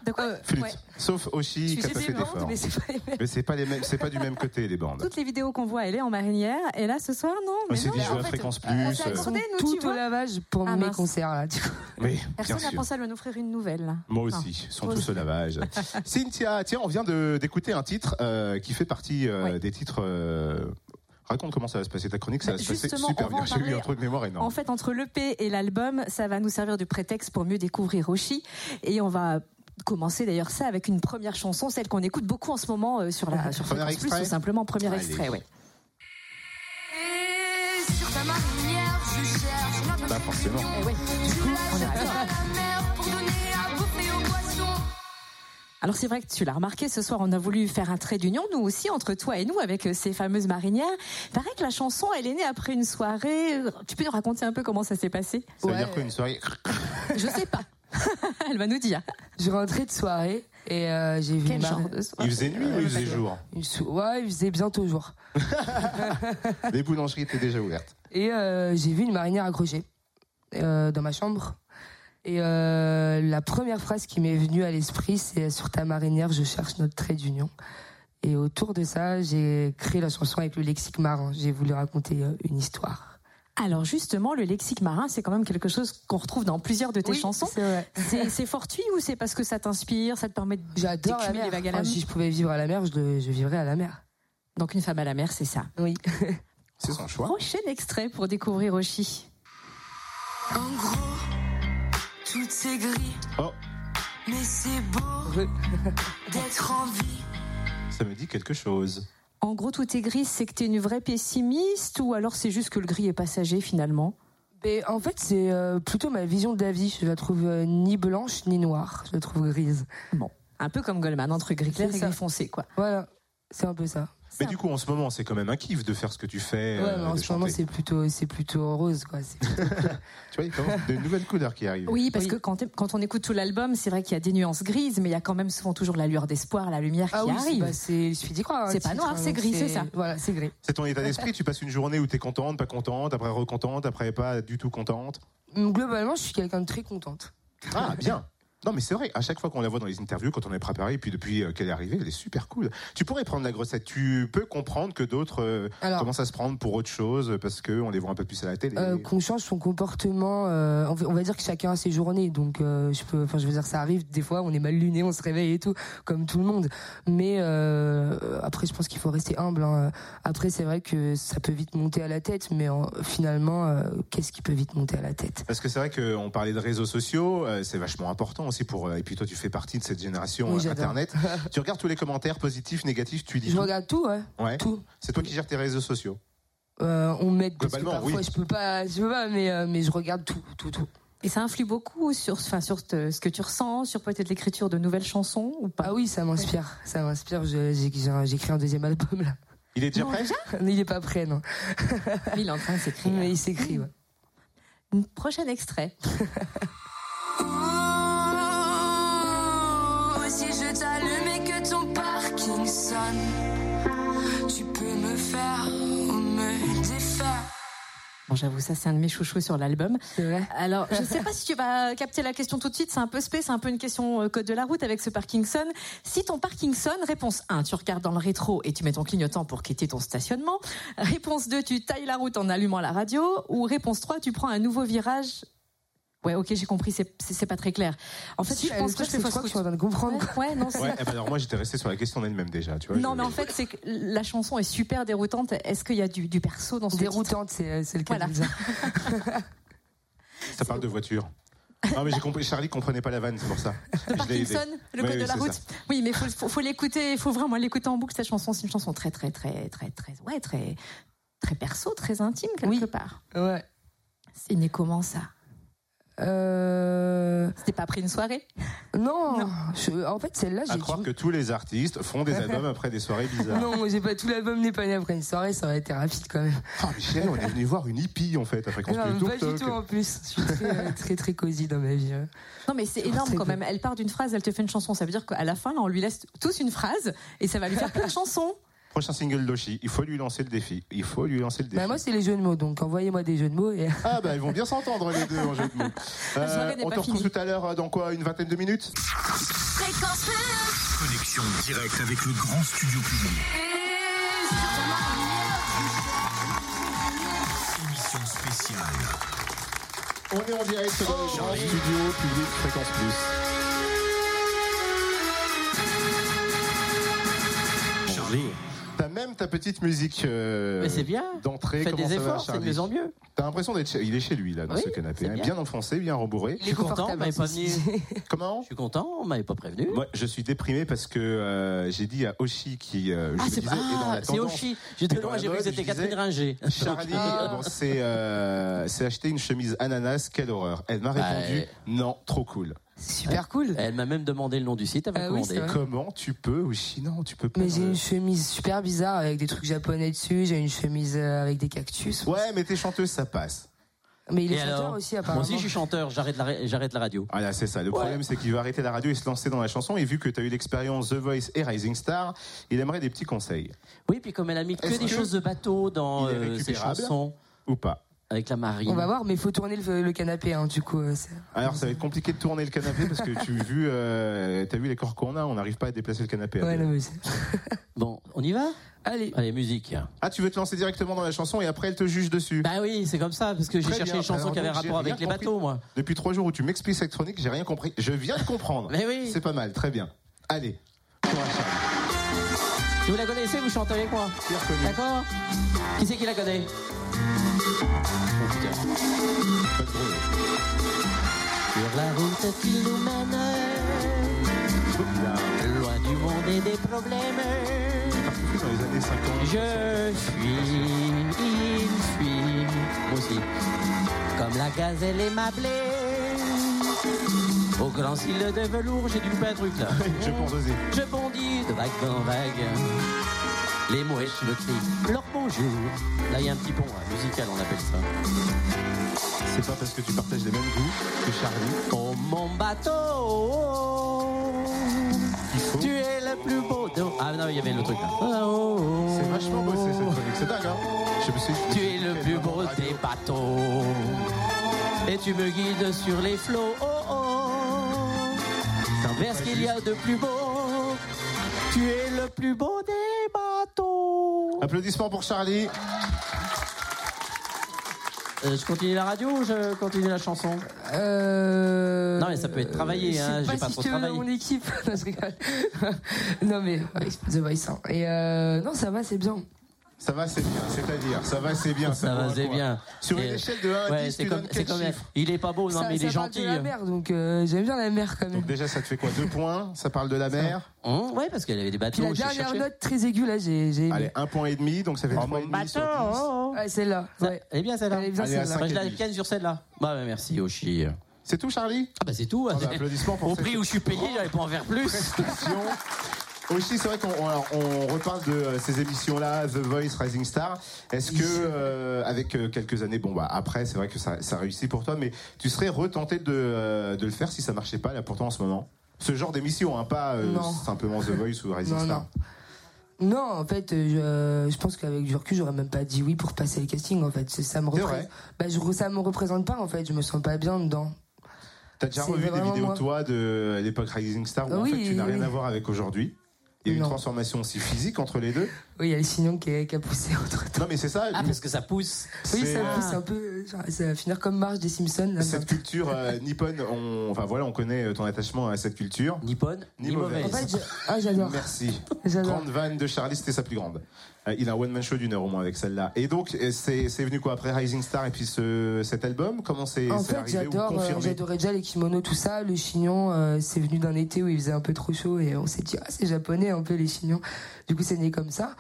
Speaker 6: De quoi
Speaker 2: flûte.
Speaker 6: Ouais.
Speaker 2: Sauf Oshi qui a pas
Speaker 3: des
Speaker 2: fait d'effort.
Speaker 3: mais c'est pas les mêmes.
Speaker 2: Mais c'est pas les mêmes, c'est pas du même côté les bandes.
Speaker 6: Toutes les vidéos qu'on voit, elle est en marinière. Et là, ce soir, non.
Speaker 2: Mais
Speaker 6: Mais
Speaker 2: c'est
Speaker 6: non,
Speaker 2: des jeux
Speaker 6: en
Speaker 2: à fréquence
Speaker 6: on
Speaker 2: plus.
Speaker 6: s'est
Speaker 2: euh,
Speaker 6: accordé, nous, tu
Speaker 3: Tout au lavage pour
Speaker 6: Ah,
Speaker 3: mes
Speaker 6: mince.
Speaker 3: concerts là. Du coup.
Speaker 2: Oui, bien
Speaker 6: Personne n'a pensé à lui en offrir une nouvelle. là.
Speaker 2: Moi aussi, ils sont tous
Speaker 6: aussi.
Speaker 2: au lavage. Cynthia, tiens, on vient de- d'écouter un titre euh, qui fait partie euh,
Speaker 6: Ouais.
Speaker 2: des titres. Raconte comment ça va se passer ta chronique, ça
Speaker 6: Bah,
Speaker 2: va se passer super bien.
Speaker 6: en
Speaker 2: J'ai eu un truc de mémoire énorme.
Speaker 6: En fait, entre l'EP et l'album, ça va nous servir de prétexte pour mieux découvrir Rochi. Et on va commencer d'ailleurs ça avec une première chanson, celle qu'on écoute beaucoup en ce moment euh, sur la sur
Speaker 2: Premier
Speaker 6: Fréquence Plus,
Speaker 2: extrait
Speaker 6: tout simplement premier
Speaker 2: Allez.
Speaker 6: extrait, ouais.
Speaker 7: Et sur ta marinière, je cherche la
Speaker 2: Pas forcément.
Speaker 6: Eh ouais, Alors c'est vrai que tu l'as remarqué, ce soir on a voulu faire un trait d'union, nous aussi, entre toi et nous, avec euh, ces fameuses marinières. Paraît que la chanson, elle est née après une soirée. Tu peux nous raconter un peu comment ça s'est passé?
Speaker 2: Ça veut
Speaker 3: Ouais.
Speaker 2: dire quoi une soirée?
Speaker 6: Je sais pas. elle va nous dire.
Speaker 3: Je rentrais de soirée et euh, j'ai vu
Speaker 6: Quel genre de soirée
Speaker 2: Il faisait nuit ou il faisait jour?
Speaker 3: Une sou- Ouais, il faisait bientôt jour.
Speaker 2: Les boulangeries étaient déjà ouvertes.
Speaker 3: Et euh, j'ai vu une marinière accrochée euh, dans ma chambre. Et euh, la première phrase qui m'est venue à l'esprit, c'est sur ta marinière, je cherche notre trait d'union. Et autour de ça, j'ai créé la chanson avec le lexique marin. J'ai voulu raconter euh, une histoire.
Speaker 6: Alors justement, le lexique marin, c'est quand même quelque chose qu'on retrouve dans plusieurs de tes
Speaker 3: Oui,
Speaker 6: chansons.
Speaker 3: c'est
Speaker 6: fortuit ou c'est parce que ça t'inspire, ça te permet de
Speaker 3: J'adore la mer.
Speaker 6: les vagues à la
Speaker 3: Enfin,
Speaker 6: mer
Speaker 3: si je pouvais vivre à la mer, je, le- je vivrais à la mer.
Speaker 6: Donc une femme à la mer, c'est ça.
Speaker 3: Oui.
Speaker 2: C'est son choix.
Speaker 6: Prochain extrait pour découvrir Oshi.
Speaker 7: En gros, tout c'est gris,
Speaker 2: Oh,
Speaker 7: mais c'est beau d'être en vie.
Speaker 2: ça me dit quelque chose.
Speaker 6: En gros, tout est gris, c'est que t'es une vraie pessimiste ou alors c'est juste que le gris est passager finalement?
Speaker 3: Mais en fait, c'est euh, plutôt ma vision de la vie. Je la trouve euh, ni blanche ni noire. Je la trouve grise.
Speaker 6: Bon, un peu comme Goldman, entre gris clair et gris foncé, quoi.
Speaker 3: Voilà. C'est un peu ça.
Speaker 2: Mais du coup, en ce moment, c'est quand même un kiff de faire ce que tu fais.
Speaker 3: Ouais,
Speaker 2: euh,
Speaker 3: mais en ce moment, c'est plutôt, c'est plutôt rose, quoi. C'est plutôt-
Speaker 2: Tu vois, il commence de nouvelles couleurs qui arrivent.
Speaker 6: Oui, parce
Speaker 3: Oui.
Speaker 6: que quand, quand on écoute tout l'album, c'est vrai qu'il y a des nuances grises, mais il y a quand même souvent toujours la lueur d'espoir, la lumière
Speaker 3: Ah
Speaker 6: qui
Speaker 3: oui, c'est-
Speaker 6: arrive.
Speaker 3: bah, c'est, il suffit d'y croire.
Speaker 6: C'est
Speaker 3: un
Speaker 6: pas noir,
Speaker 3: hein,
Speaker 6: c'est gris, c'est ça.
Speaker 3: Voilà, c'est gris.
Speaker 2: C'est ton état d'esprit. Tu passes une journée où t'es contente, pas contente, après recontente, après pas du tout contente?
Speaker 3: Globalement, je suis quelqu'un de très contente.
Speaker 2: Ah, bien. Non, mais c'est vrai, à chaque fois qu'on la voit dans les interviews, quand on est préparé, et puis depuis euh, qu'elle est arrivée, elle est super cool. Tu pourrais prendre la grossette. Tu peux comprendre que d'autres euh, commencent à se prendre pour autre chose parce qu'on les voit un peu plus à la télé.
Speaker 3: euh, qu'on change son comportement. euh, on, va, on dire que chacun a ses journées, donc je peux. Enfin, je veux dire, ça arrive des fois, on est mal luné, on se réveille et tout, comme tout le monde. Mais après, je pense qu'il faut rester humble. hein. Après, c'est vrai que ça peut vite monter à la tête, mais en- finalement, qu'est-ce qui peut vite monter à la tête?
Speaker 2: Parce que c'est vrai qu'on parlait de réseaux sociaux, c'est vachement important aussi pour. euh, et puis toi, tu fais partie de cette génération
Speaker 3: Oui,
Speaker 2: euh. Internet. tu regardes tous les commentaires positifs, négatifs, tu dis
Speaker 3: Je
Speaker 2: tout.
Speaker 3: regarde tout, ouais,
Speaker 2: Ouais.
Speaker 3: tout.
Speaker 2: C'est toi qui gères tes réseaux sociaux.
Speaker 3: Euh, on m'aide parce que parfois
Speaker 2: oui.
Speaker 3: je peux pas, je peux pas, mais euh, mais je regarde tout, tout, tout.
Speaker 6: Et ça influe beaucoup sur, enfin, sur te- ce que tu ressens, sur peut-être l'écriture de nouvelles chansons ou pas?
Speaker 3: Ah oui, ça m'inspire, ça m'inspire. J'ai un- j'ai écrit un deuxième album là.
Speaker 2: Il est déjà
Speaker 6: Non,
Speaker 2: prêt?
Speaker 3: Il est pas prêt, non.
Speaker 6: Il est en train de s'écrire.
Speaker 3: Mais il s'écrit. Ouais.
Speaker 6: Prochain extrait. Bon, j'avoue, ça c'est un de mes chouchous sur l'album. Alors, je sais pas si tu vas capter la question tout de suite, c'est un peu spé, c'est un peu une question euh, code de la route avec ce Parkinson. Si ton Parkinson, réponse 1, tu regardes dans le rétro et tu mets ton clignotant pour quitter ton stationnement. Réponse 2, tu tailles la route en allumant la radio. Ou réponse 3, tu prends un nouveau virage. Ouais, ok, j'ai compris, c'est- pas très clair. En fait,
Speaker 3: Si,
Speaker 6: je pense que je fais
Speaker 3: c'est
Speaker 6: fausse route.
Speaker 3: tu es en train de comprendre.
Speaker 6: Ouais, ouais, non, c'est-
Speaker 2: Ouais, eh ben alors moi j'étais resté sur la question elle-même déjà, tu vois.
Speaker 6: Non,
Speaker 2: je-
Speaker 6: mais en fait, c'est que la chanson est super déroutante. Est-ce qu'il y a du, du perso dans ce titre?
Speaker 3: Déroutante, c'est le cas
Speaker 6: Voilà.
Speaker 2: Ça parle de voiture. Non mais j'ai compris, Charlie comprenait pas la vanne, c'est pour ça.
Speaker 6: Parkinson, le code
Speaker 2: oui,
Speaker 6: de la route.
Speaker 2: ça.
Speaker 6: Oui, mais faut, faut, faut l'écouter, il faut vraiment l'écouter en boucle cette chanson. C'est une chanson très, très, très, très, très, ouais, très, très perso, très intime quelque
Speaker 3: Oui.
Speaker 6: part.
Speaker 3: Ouais.
Speaker 6: C'est né comment ça
Speaker 3: Euh...
Speaker 6: C'était pas après une soirée
Speaker 3: Non.
Speaker 6: Non.
Speaker 3: je- En fait, celle-là,
Speaker 2: À
Speaker 3: j'ai.
Speaker 2: croire que tous les artistes font des albums après des soirées bizarres.
Speaker 3: Non, moi j'ai pas tout l'album n'est pas né après une soirée, ça aurait été rapide quand même.
Speaker 2: Ah, mais chérie, on est venu voir une hippie en fait à fréquence
Speaker 3: Non,
Speaker 2: plus
Speaker 3: pas du tout en plus. Je suis très, euh, très, très cosy dans ma vie. hein.
Speaker 6: Non, mais c'est énorme quand même. Elle part d'une phrase, elle te fait une chanson. Ça veut dire qu'à la fin, là, on lui laisse tous une phrase et ça va lui faire plein de chansons.
Speaker 2: Prochain single d'Oshi, il faut lui lancer le défi. Il faut lui lancer le défi.
Speaker 3: Bah, moi, c'est les jeux de mots, donc envoyez-moi des jeux de mots. Et...
Speaker 2: Ah bah ils vont bien s'entendre les deux en jeu de mots. Euh, on te retrouve tout à l'heure euh, dans quoi Une vingtaine de minutes
Speaker 4: Fréquence Plus.
Speaker 1: Connexion directe avec le grand studio public. Émission spéciale.
Speaker 2: On est en direct dans le grand studio public Fréquence Plus.
Speaker 8: Charlie.
Speaker 2: Même ta petite musique euh,
Speaker 8: Mais c'est bien.
Speaker 2: d'entrée. Comment
Speaker 8: des
Speaker 2: ça va,
Speaker 8: efforts, c'est de
Speaker 2: Charlie
Speaker 8: mieux en mieux.
Speaker 2: T'as l'impression d'être chez... il est chez lui là dans
Speaker 8: Oui,
Speaker 2: ce canapé,
Speaker 8: c'est
Speaker 2: hein,
Speaker 8: bien.
Speaker 2: bien enfoncé, bien rembourré.
Speaker 3: Il
Speaker 8: suis
Speaker 3: est
Speaker 8: content,
Speaker 3: confortable,
Speaker 8: m'avez pas
Speaker 3: ceci.
Speaker 2: Comment?
Speaker 8: Je suis content, on m'avait pas prévenu.
Speaker 2: Moi, je suis déprimé parce que euh, j'ai dit à Oshi qui, euh, je
Speaker 8: ah,
Speaker 2: le
Speaker 8: c'est
Speaker 2: disais, est dans
Speaker 8: ah,
Speaker 2: la
Speaker 8: c'est
Speaker 2: tendance.
Speaker 8: Oshi. J'étais
Speaker 2: dans
Speaker 8: loin,
Speaker 2: la
Speaker 8: j'ai cru que
Speaker 2: mode,
Speaker 8: c'était
Speaker 2: je
Speaker 8: Catherine
Speaker 2: disais-
Speaker 8: Ringer.
Speaker 2: Charlie bon, c'est euh, c'est acheté une chemise ananas, quelle horreur. Elle m'a
Speaker 8: Bah,
Speaker 2: répondu
Speaker 8: euh,
Speaker 2: non, trop cool.
Speaker 3: C'est super cool.
Speaker 8: Elle m'a même demandé le nom du site, elle m'a
Speaker 3: Ah oui,
Speaker 8: commandé.
Speaker 3: c'est vrai.
Speaker 2: Comment tu peux Oshi Non, tu peux pas.
Speaker 3: Mais j'ai une chemise super bizarre avec des trucs japonais dessus. J'ai une chemise euh, avec des cactus.
Speaker 2: Ouais, mais t'es chanteuse, ça passe.
Speaker 3: Mais il est
Speaker 8: Et
Speaker 3: chanteur
Speaker 8: alors
Speaker 3: aussi,
Speaker 8: Moi
Speaker 3: apparemment.
Speaker 8: aussi, je suis chanteur, j'arrête la, ra- j'arrête la radio.
Speaker 2: Ah là, c'est ça. Le problème, c'est qu'il veut arrêter la radio et se lancer dans la chanson. Et vu que tu as eu l'expérience The Voice et Rising Star, il aimerait des petits conseils.
Speaker 8: Oui, puis comme elle a mis que
Speaker 2: Est-ce
Speaker 8: des
Speaker 2: que
Speaker 8: choses de bateau dans
Speaker 2: il est
Speaker 8: euh, ses
Speaker 2: récupérable
Speaker 8: chansons,
Speaker 2: Ou pas?
Speaker 8: Avec la marine.
Speaker 3: On va voir, mais il faut tourner le, le canapé, hein, du coup. euh, c'est-
Speaker 2: Alors, ça va être compliqué de tourner le canapé parce que tu vu, euh, as vu les corps qu'on a, on n'arrive pas à déplacer le canapé.
Speaker 3: Ouais, non, mais c'est-
Speaker 8: Bon, on y va?
Speaker 3: Allez.
Speaker 8: Allez, musique.
Speaker 2: Ah, tu veux te lancer directement dans la chanson et après elle te juge dessus.
Speaker 8: Bah oui, c'est comme ça, parce que j'ai cherché une chanson qui avait rapport avec les bateaux, moi.
Speaker 2: Depuis trois jours où tu m'expliques cette chronique, j'ai rien compris. Je viens de comprendre.
Speaker 8: Mais oui.
Speaker 2: C'est pas mal, très bien. Allez.
Speaker 8: Vous la connaissez, vous chantez avec moi? D'accord? Qui c'est qui la connaît? Sur la route qui nous mène, loin du monde et des problèmes.
Speaker 2: Dans les années 50.
Speaker 8: Je suis, il fuit, moi aussi, comme la gazelle et ma blé. Au grand cil de velours, j'ai dû louper un truc là.
Speaker 2: Je.
Speaker 8: Je bondis de vague en vague. Les mouettes me crient leur bonjour. Là, il y a un petit pont hein, musical, on appelle ça.
Speaker 2: C'est pas parce que tu partages les mêmes goûts que Charlie.
Speaker 8: Oh mon bateau, tu es le plus beau de... Ah non, il y avait le truc là. Oh,
Speaker 2: C'est vachement bossé cette chronique. C'est dingue, hein Je me suis.
Speaker 8: Tu es le plus beau des bateaux. Et tu me guides sur les flots. Oh, oh. Vers ce qu'il y a de plus beau. Tu es le plus beau des.
Speaker 2: Applaudissements pour Charlie.
Speaker 8: Euh, je continue la radio ou je continue la chanson
Speaker 3: Euh...
Speaker 8: Non, mais ça peut être travaillé,
Speaker 3: je sais
Speaker 8: hein,
Speaker 3: pas
Speaker 8: pas
Speaker 3: si
Speaker 8: trop
Speaker 3: je te veux mon équipe. non, je rigole. non, mais ouais, The Voice. hein. Et euh, non, ça va, c'est bien.
Speaker 2: Ça va, c'est bien. C'est-à-dire, ça va, c'est bien.
Speaker 8: Ça va, c'est bien.
Speaker 2: Sur une
Speaker 8: Et-
Speaker 2: échelle de 1 à
Speaker 8: Ouais,
Speaker 2: 10,
Speaker 8: c'est
Speaker 2: tu
Speaker 8: comme,
Speaker 2: quel
Speaker 8: comme il est pas beau, non
Speaker 3: ça,
Speaker 8: mais il est
Speaker 3: ça parle
Speaker 8: gentil.
Speaker 3: de la mer, donc euh, j'aime bien la mer quand même.
Speaker 2: Donc déjà, ça te fait quoi Deux points? Ça parle de la mer
Speaker 8: Hum, ouais, parce qu'elle avait des
Speaker 3: Puis
Speaker 8: bateaux.
Speaker 3: la
Speaker 8: j'ai
Speaker 3: dernière
Speaker 8: cherché.
Speaker 3: note très aiguë, là, j'ai.
Speaker 2: Allez, un point et demi, donc ça fait
Speaker 8: Oh,
Speaker 2: trois et demi sur dix.
Speaker 8: bateau.
Speaker 3: Ouais, celle-là. Ouais.
Speaker 8: Elle est bien celle-là.
Speaker 3: Elle est bien celle-là.
Speaker 8: Je la
Speaker 2: 5,5.
Speaker 8: ken sur celle-là. Bah, merci, Oshi.
Speaker 2: C'est tout, Charlie?
Speaker 8: Ah, bah, c'est tout.
Speaker 2: Ah bah, applaudissements pour
Speaker 8: Au prix où je suis payé, j'allais pas en faire plus.
Speaker 2: prestation. Aussi, c'est vrai qu'on reparle de euh, ces émissions-là, The Voice, Rising Star. Est-ce que, euh, avec euh, quelques années, bon bah après, c'est vrai que ça, ça réussit pour toi, mais tu serais retenté de, euh, de le faire si ça marchait pas là pourtant en ce moment? Ce genre d'émission, hein, pas euh, simplement The Voice ou Rising
Speaker 3: Non,
Speaker 2: Star.
Speaker 3: non. Non, en fait, je, pense qu'avec du recul, j'aurais même pas dit oui pour passer le casting. En fait, ça me représente. Bah, je, ça me représente pas. En fait, je me sens pas bien dedans.
Speaker 2: T'as déjà revu des vidéos
Speaker 3: moi.
Speaker 2: toi de l'époque Rising Star où en fait tu n'as rien
Speaker 3: oui.
Speaker 2: à voir avec aujourd'hui. Il y a eu une transformation aussi physique entre les deux.
Speaker 3: Oui, il y a le signon qui, a- qui a poussé entre temps.
Speaker 2: Non mais c'est ça.
Speaker 8: Ah, parce que ça pousse.
Speaker 3: Oui, ça pousse un peu. genre, Ça va finir comme Marge des Simpsons. là,
Speaker 2: Cette culture euh, nippone, on, enfin voilà, on connaît euh, ton attachement à cette culture.
Speaker 8: Ni bonne,
Speaker 2: Ni
Speaker 8: ni,
Speaker 2: mauvaise.
Speaker 8: mauvaise.
Speaker 3: En fait, je- ah, j'adore.
Speaker 2: Merci. Grande vanne de Charlie, c'était sa plus grande. Euh, il a un one man show d'une heure au moins avec celle-là. Et donc euh, c'est venu quoi après Rising Star et puis ce, cet album? Comment c'est
Speaker 3: En fait, j'adore, euh, j'adorais déjà les kimonos, tout ça. Le chignon, euh, c'est venu d'un été où il faisait un peu trop chaud et on s'est dit, ah, c'est japonais un peu les chignons. Du coup, c'est né comme ça.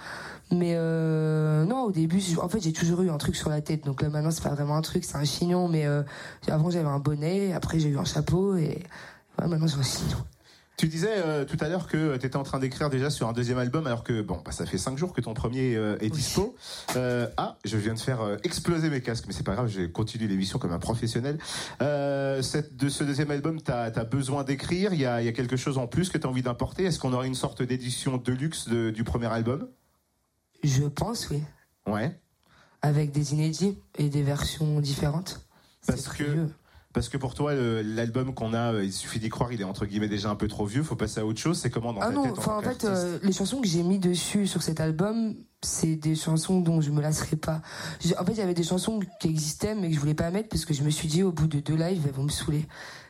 Speaker 3: Mais euh, non, au début, en fait, j'ai toujours eu un truc sur la tête. Donc là, maintenant, c'est pas vraiment un truc, c'est un chignon. Mais euh, avant, j'avais un bonnet. Après, j'ai eu un chapeau et ouais, maintenant, j'ai un chignon.
Speaker 2: Tu disais euh, tout à l'heure que tu étais en train d'écrire déjà sur un deuxième album, alors que bon, bah, ça fait cinq jours que ton premier euh, est dispo. Euh, ah, je viens de faire euh, exploser mes casques, mais c'est pas grave, je continue l'émission comme un professionnel. Euh, cette, de ce deuxième album, tu as, besoin d'écrire, il y a, y a quelque chose en plus que tu as envie d'importer? Est-ce qu'on aurait une sorte d'édition de luxe de- du premier album?
Speaker 3: Je pense, oui.
Speaker 2: Ouais.
Speaker 3: Avec des inédits et des versions différentes.
Speaker 2: Parce que-. Parce que pour toi, l'album qu'on a, euh, il suffit d'y croire, il est entre guillemets déjà un peu trop vieux. Faut passer à autre chose. C'est comment dans
Speaker 3: Ah
Speaker 2: ta
Speaker 3: non,
Speaker 2: tête
Speaker 3: en fait, euh, les chansons que j'ai mis dessus sur cet album, c'est des chansons dont je me lasserai pas. En fait, il y avait des chansons qui existaient mais que je voulais pas mettre parce que je me suis dit au bout de deux lives, elles vont me saouler.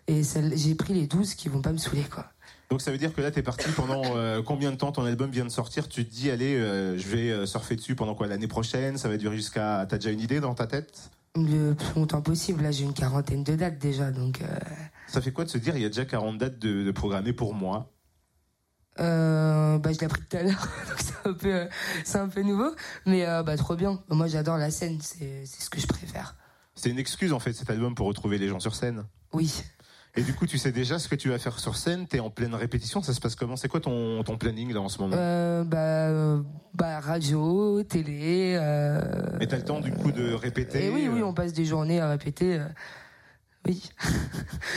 Speaker 3: Et j'ai pris les 12 qui vont pas me saouler quoi.
Speaker 2: Donc ça veut dire que là, t'es parti pendant euh, combien de temps ton album vient de sortir? Tu te dis, allez, euh, je vais surfer dessus pendant quoi? L'année prochaine? Ça va durer jusqu'à. T'as déjà une idée dans ta tête?
Speaker 3: Le plus longtemps possible. Là, j'ai une quarantaine de dates déjà, donc. euh,
Speaker 2: Ça fait quoi de se dire, il y a déjà 40 dates de, de programmées pour moi?
Speaker 3: Euh, bah, je l'ai appris tout à l'heure, donc c'est un peu, c'est un peu nouveau, mais euh, bah trop bien. Moi, j'adore la scène, c'est, c'est ce que je préfère.
Speaker 2: C'est une excuse en fait cet album pour retrouver les gens sur scène.
Speaker 3: Oui.
Speaker 2: Et du coup, tu sais déjà ce que tu vas faire sur scène. T'es en pleine répétition. Ça se passe comment? C'est quoi ton, ton planning là en ce moment?
Speaker 3: Euh, bah, euh, bah, radio, télé. Euh,
Speaker 2: Mais t'as le temps du coup de répéter.
Speaker 3: et oui, oui,
Speaker 2: euh,
Speaker 3: on passe des journées à répéter. Euh, oui,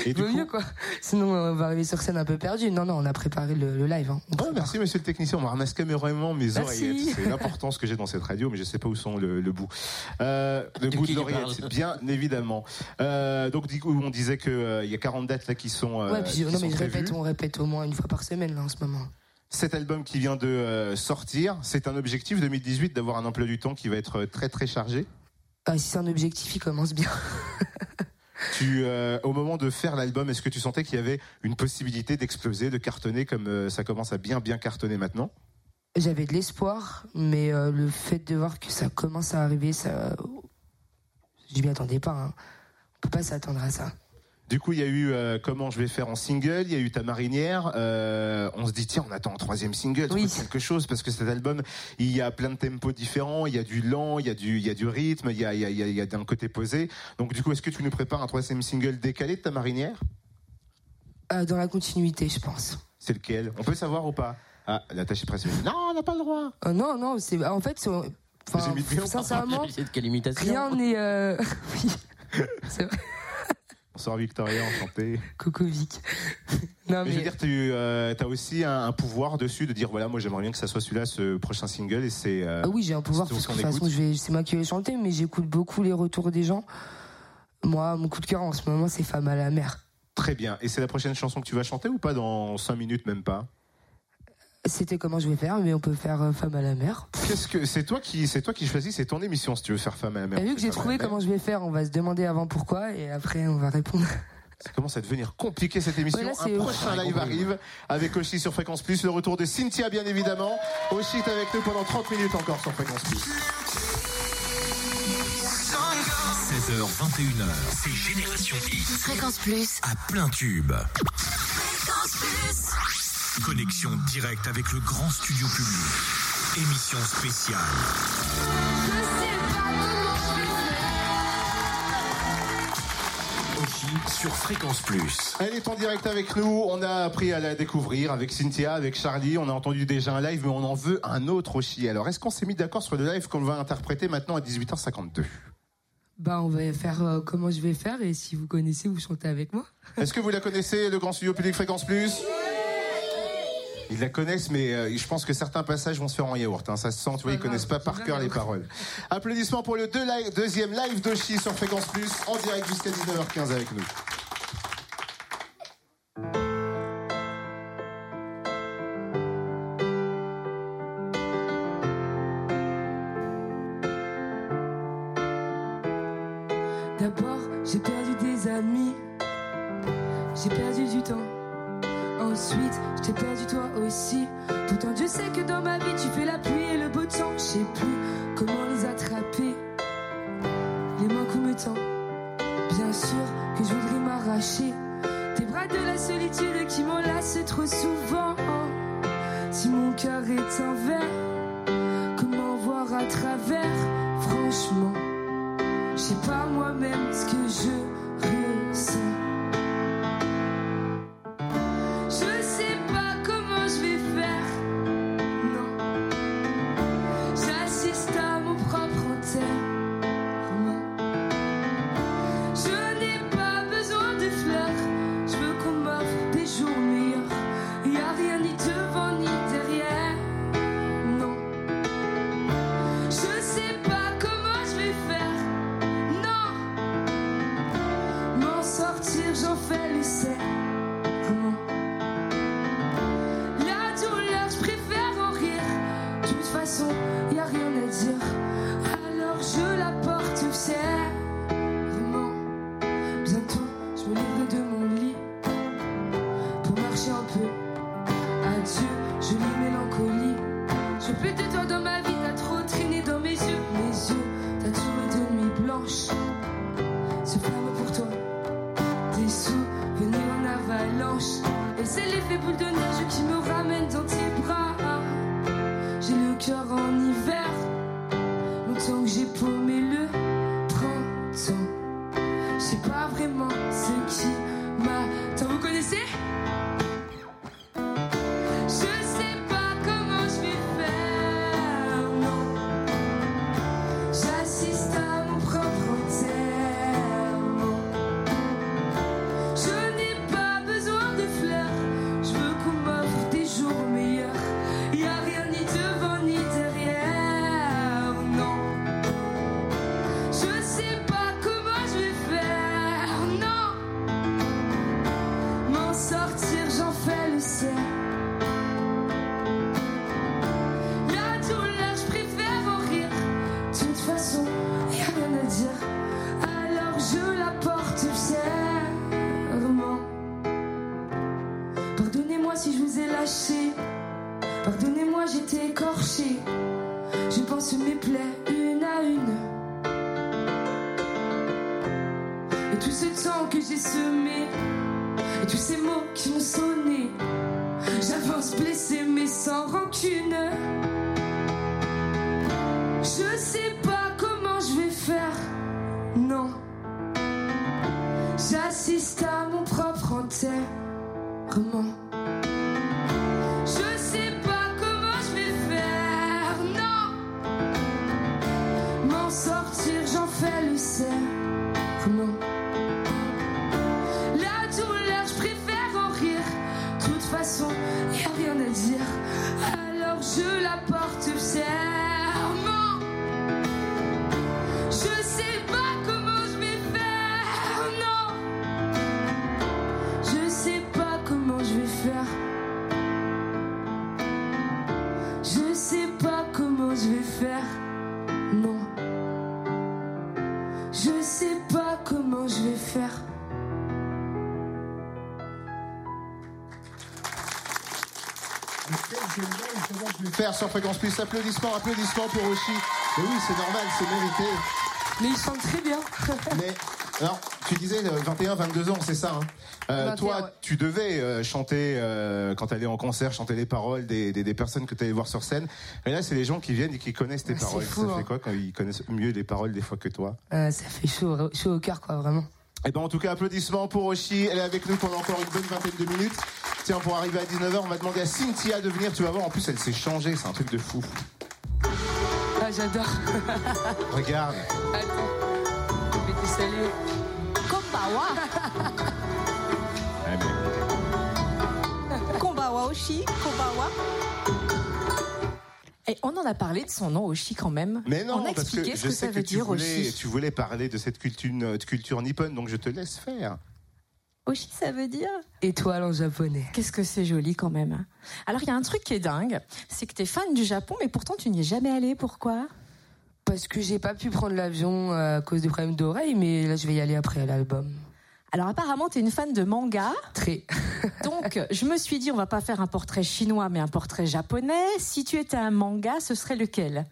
Speaker 2: Et
Speaker 3: vaut mieux quoi. Sinon, on va arriver sur scène un peu perdu. Non, non, on a préparé le, le live. Hein.
Speaker 2: Merci monsieur le technicien, on m'a ramassé vraiment mes
Speaker 3: Merci.
Speaker 2: oreillettes. C'est l'importance que j'ai dans cette radio, mais je sais pas où sont le, le bout. Euh, le
Speaker 8: De
Speaker 2: bout
Speaker 8: qui
Speaker 2: de l'oreillette, bien évidemment. Euh, donc du coup, on disait que euh, y a 40 dates là qui sont. euh,
Speaker 3: ouais, puis,
Speaker 2: qui
Speaker 3: non,
Speaker 2: sont
Speaker 3: mais je répète, on répète au moins une fois par semaine là en ce moment.
Speaker 2: Cet album qui vient de euh, sortir, c'est un objectif 2018 d'avoir un emploi du temps qui va être euh, très très chargé?
Speaker 3: Ah, si c'est un objectif, il commence bien.
Speaker 2: Euh, au moment de faire l'album, est-ce que tu sentais qu'il y avait une possibilité d'exploser, de cartonner comme euh, ça commence à bien bien cartonner maintenant?
Speaker 3: J'avais de l'espoir, mais euh, le fait de voir que ça commence à arriver, ça. Je m'y attendais pas. Hein. On peut pas s'attendre à ça.
Speaker 2: Du coup, il y a eu euh, comment je vais faire en single, il y a eu ta marinière. euh, on se dit tiens, on attend un troisième single,
Speaker 3: Oui.
Speaker 2: quelque chose parce que cet album, il y a plein de tempos différents, il y a du lent, il y a du, il y a du rythme, il y a, il y a, il y a, il y a d'un côté posé. Donc du coup, est-ce que tu nous prépares un troisième single décalé de ta marinière?
Speaker 3: Euh, dans la continuité, je pense.
Speaker 2: C'est lequel? On peut savoir ou pas? Ah, l'attaché presse. Non, on n'a pas le droit.
Speaker 3: Euh, non, non, c'est. En fait, c'est- enfin, sincèrement,
Speaker 8: C'est de quelle imitation
Speaker 3: rien n'est. euh, oui. C'est vrai.
Speaker 2: Bonsoir Victoria, enchanté.
Speaker 3: Coucou Vic. non,
Speaker 2: Mais je veux dire, tu as aussi un, un pouvoir dessus de dire voilà, moi j'aimerais bien que ça soit celui-là, ce prochain single, et c'est. euh,
Speaker 3: Ah oui, j'ai un pouvoir parce que de toute façon, c'est moi qui vais chanter, mais j'écoute beaucoup les retours des gens. Moi, mon coup de cœur en ce moment, c'est Femme à la mer.
Speaker 2: Très bien. Et c'est la prochaine chanson que tu vas chanter ou pas dans 5 minutes, même pas?
Speaker 3: C'était comment je vais faire, mais on peut faire euh, Femme à la mer.
Speaker 2: Qu'est-ce que c'est toi qui c'est toi qui choisis, c'est ton émission si tu veux faire femme à la mer.
Speaker 3: Et vu que j'ai trouvé comment je vais faire, on va se demander avant pourquoi et après on va répondre.
Speaker 2: Ça commence à devenir compliqué cette émission.
Speaker 3: Ouais, là, c'est
Speaker 2: Un
Speaker 3: ouf.
Speaker 2: prochain live arrive avec Oshi sur Fréquence Plus, le retour de Cynthia bien évidemment. Oshi est avec nous pendant 30 minutes encore sur Fréquence Plus.
Speaker 1: 16h, 21h, c'est Génération Hit
Speaker 4: Fréquence Plus.
Speaker 1: à plein tube. Connexion directe avec le grand studio public. Émission spéciale. Oshi sur Fréquence Plus.
Speaker 2: Elle est en direct avec nous. On a appris à la découvrir avec Cynthia, avec Charlie. On a entendu déjà un live, mais on en veut un autre Oshi. Alors, est-ce qu'on s'est mis d'accord sur le live qu'on va interpréter maintenant à 18h52
Speaker 3: Bah, on va faire euh, comment je vais faire et si vous connaissez, vous chantez avec moi.
Speaker 2: Est-ce que vous la connaissez, le grand studio public Fréquence Plus? Ils la connaissent, mais euh, je pense que certains passages vont se faire en yaourt. hein. Ça se sent, tu vois, ils connaissent pas par cœur les paroles. Applaudissements pour le deux deuxième live d'Oshi sur Fréquence Plus, en direct jusqu'à 19h15 avec nous.
Speaker 3: Je plus de toi dans ma vie, t'as trop traîné dans mes yeux. Mes yeux, t'as toujours de nuit blanche. Ce flamme pour toi, des souvenirs en avalanche. Et c'est l'effet boule de neige qui me ramène
Speaker 2: sur Fréquence Plus. Applaudissements, applaudissements pour Oshi. Mais oui, c'est normal, c'est mérité.
Speaker 9: Mais il chante très bien.
Speaker 2: Mais alors, tu disais euh, 21, 22 ans, c'est ça. Hein Euh,
Speaker 9: 21,
Speaker 2: toi,
Speaker 9: ouais.
Speaker 2: tu devais euh, chanter euh, quand t'allais en concert, chanter les paroles des, des, des personnes que tu allais voir sur scène. Et là, c'est les gens qui viennent et qui connaissent tes
Speaker 9: Ouais,
Speaker 2: paroles.
Speaker 9: fou,
Speaker 2: ça
Speaker 9: hein.
Speaker 2: fait quoi quand ils connaissent mieux les paroles des fois que toi?
Speaker 9: Euh, ça fait chaud, chaud au cœur, quoi, vraiment.
Speaker 2: Eh ben, en tout cas, applaudissements pour Oshi. Elle est avec nous pendant encore une bonne vingtaine de minutes. Tiens, pour arriver à 19h, on va demander à Cynthia de venir. Tu vas voir, en plus, elle s'est changée. C'est un truc de fou.
Speaker 9: Ah, j'adore.
Speaker 2: Regarde.
Speaker 9: Attends. Je vais te saluer.
Speaker 6: Kombawa,
Speaker 2: Eh ben,
Speaker 6: Kombawa Oshi, Kombawa. Et on en a parlé de son nom Oshi quand même.
Speaker 2: Mais non,
Speaker 6: on a
Speaker 2: parce que
Speaker 6: expliqué ce
Speaker 2: je
Speaker 6: que
Speaker 2: sais
Speaker 6: ça
Speaker 2: que
Speaker 6: veut
Speaker 2: tu
Speaker 6: dire
Speaker 2: voulais,
Speaker 6: Oshi.
Speaker 2: tu voulais parler de cette culture, de culture nippone, donc je te laisse faire.
Speaker 6: Oshi, ça veut dire
Speaker 9: Étoile en japonais.
Speaker 6: Qu'est-ce que c'est joli quand même. Alors il y a un truc qui est dingue, c'est que tu es fan du Japon, mais pourtant tu n'y es jamais allé. Pourquoi?
Speaker 9: Parce que j'ai pas pu prendre l'avion à cause des problèmes d'oreille, mais là, je vais y aller après l'album.
Speaker 6: Alors apparemment tu es une fan de manga,
Speaker 9: Très.
Speaker 6: donc je me suis dit on va pas faire un portrait chinois, mais un portrait japonais. Si tu étais un manga, ce serait lequel?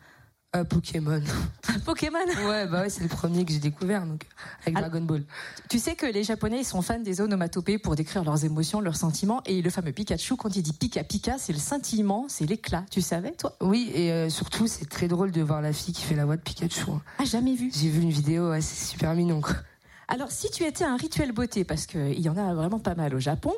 Speaker 9: Euh, Pokémon.
Speaker 6: Pokémon?
Speaker 9: Ouais, bah ouais, c'est le premier que j'ai découvert, donc, avec. Dragon Ball.
Speaker 6: Tu sais que les Japonais ils sont fans des onomatopées pour décrire leurs émotions, leurs sentiments, et le fameux Pikachu, quand il dit Pika Pika, c'est le scintillement, c'est l'éclat. Tu savais toi?
Speaker 9: Oui, et euh, surtout, c'est très drôle de voir la fille qui fait la voix de Pikachu. hein.
Speaker 6: Ah jamais vu.
Speaker 9: J'ai vu une vidéo, ouais, c'est super mignon, quoi.
Speaker 6: Alors, si tu étais un rituel beauté, parce qu'il y en a vraiment pas mal au Japon,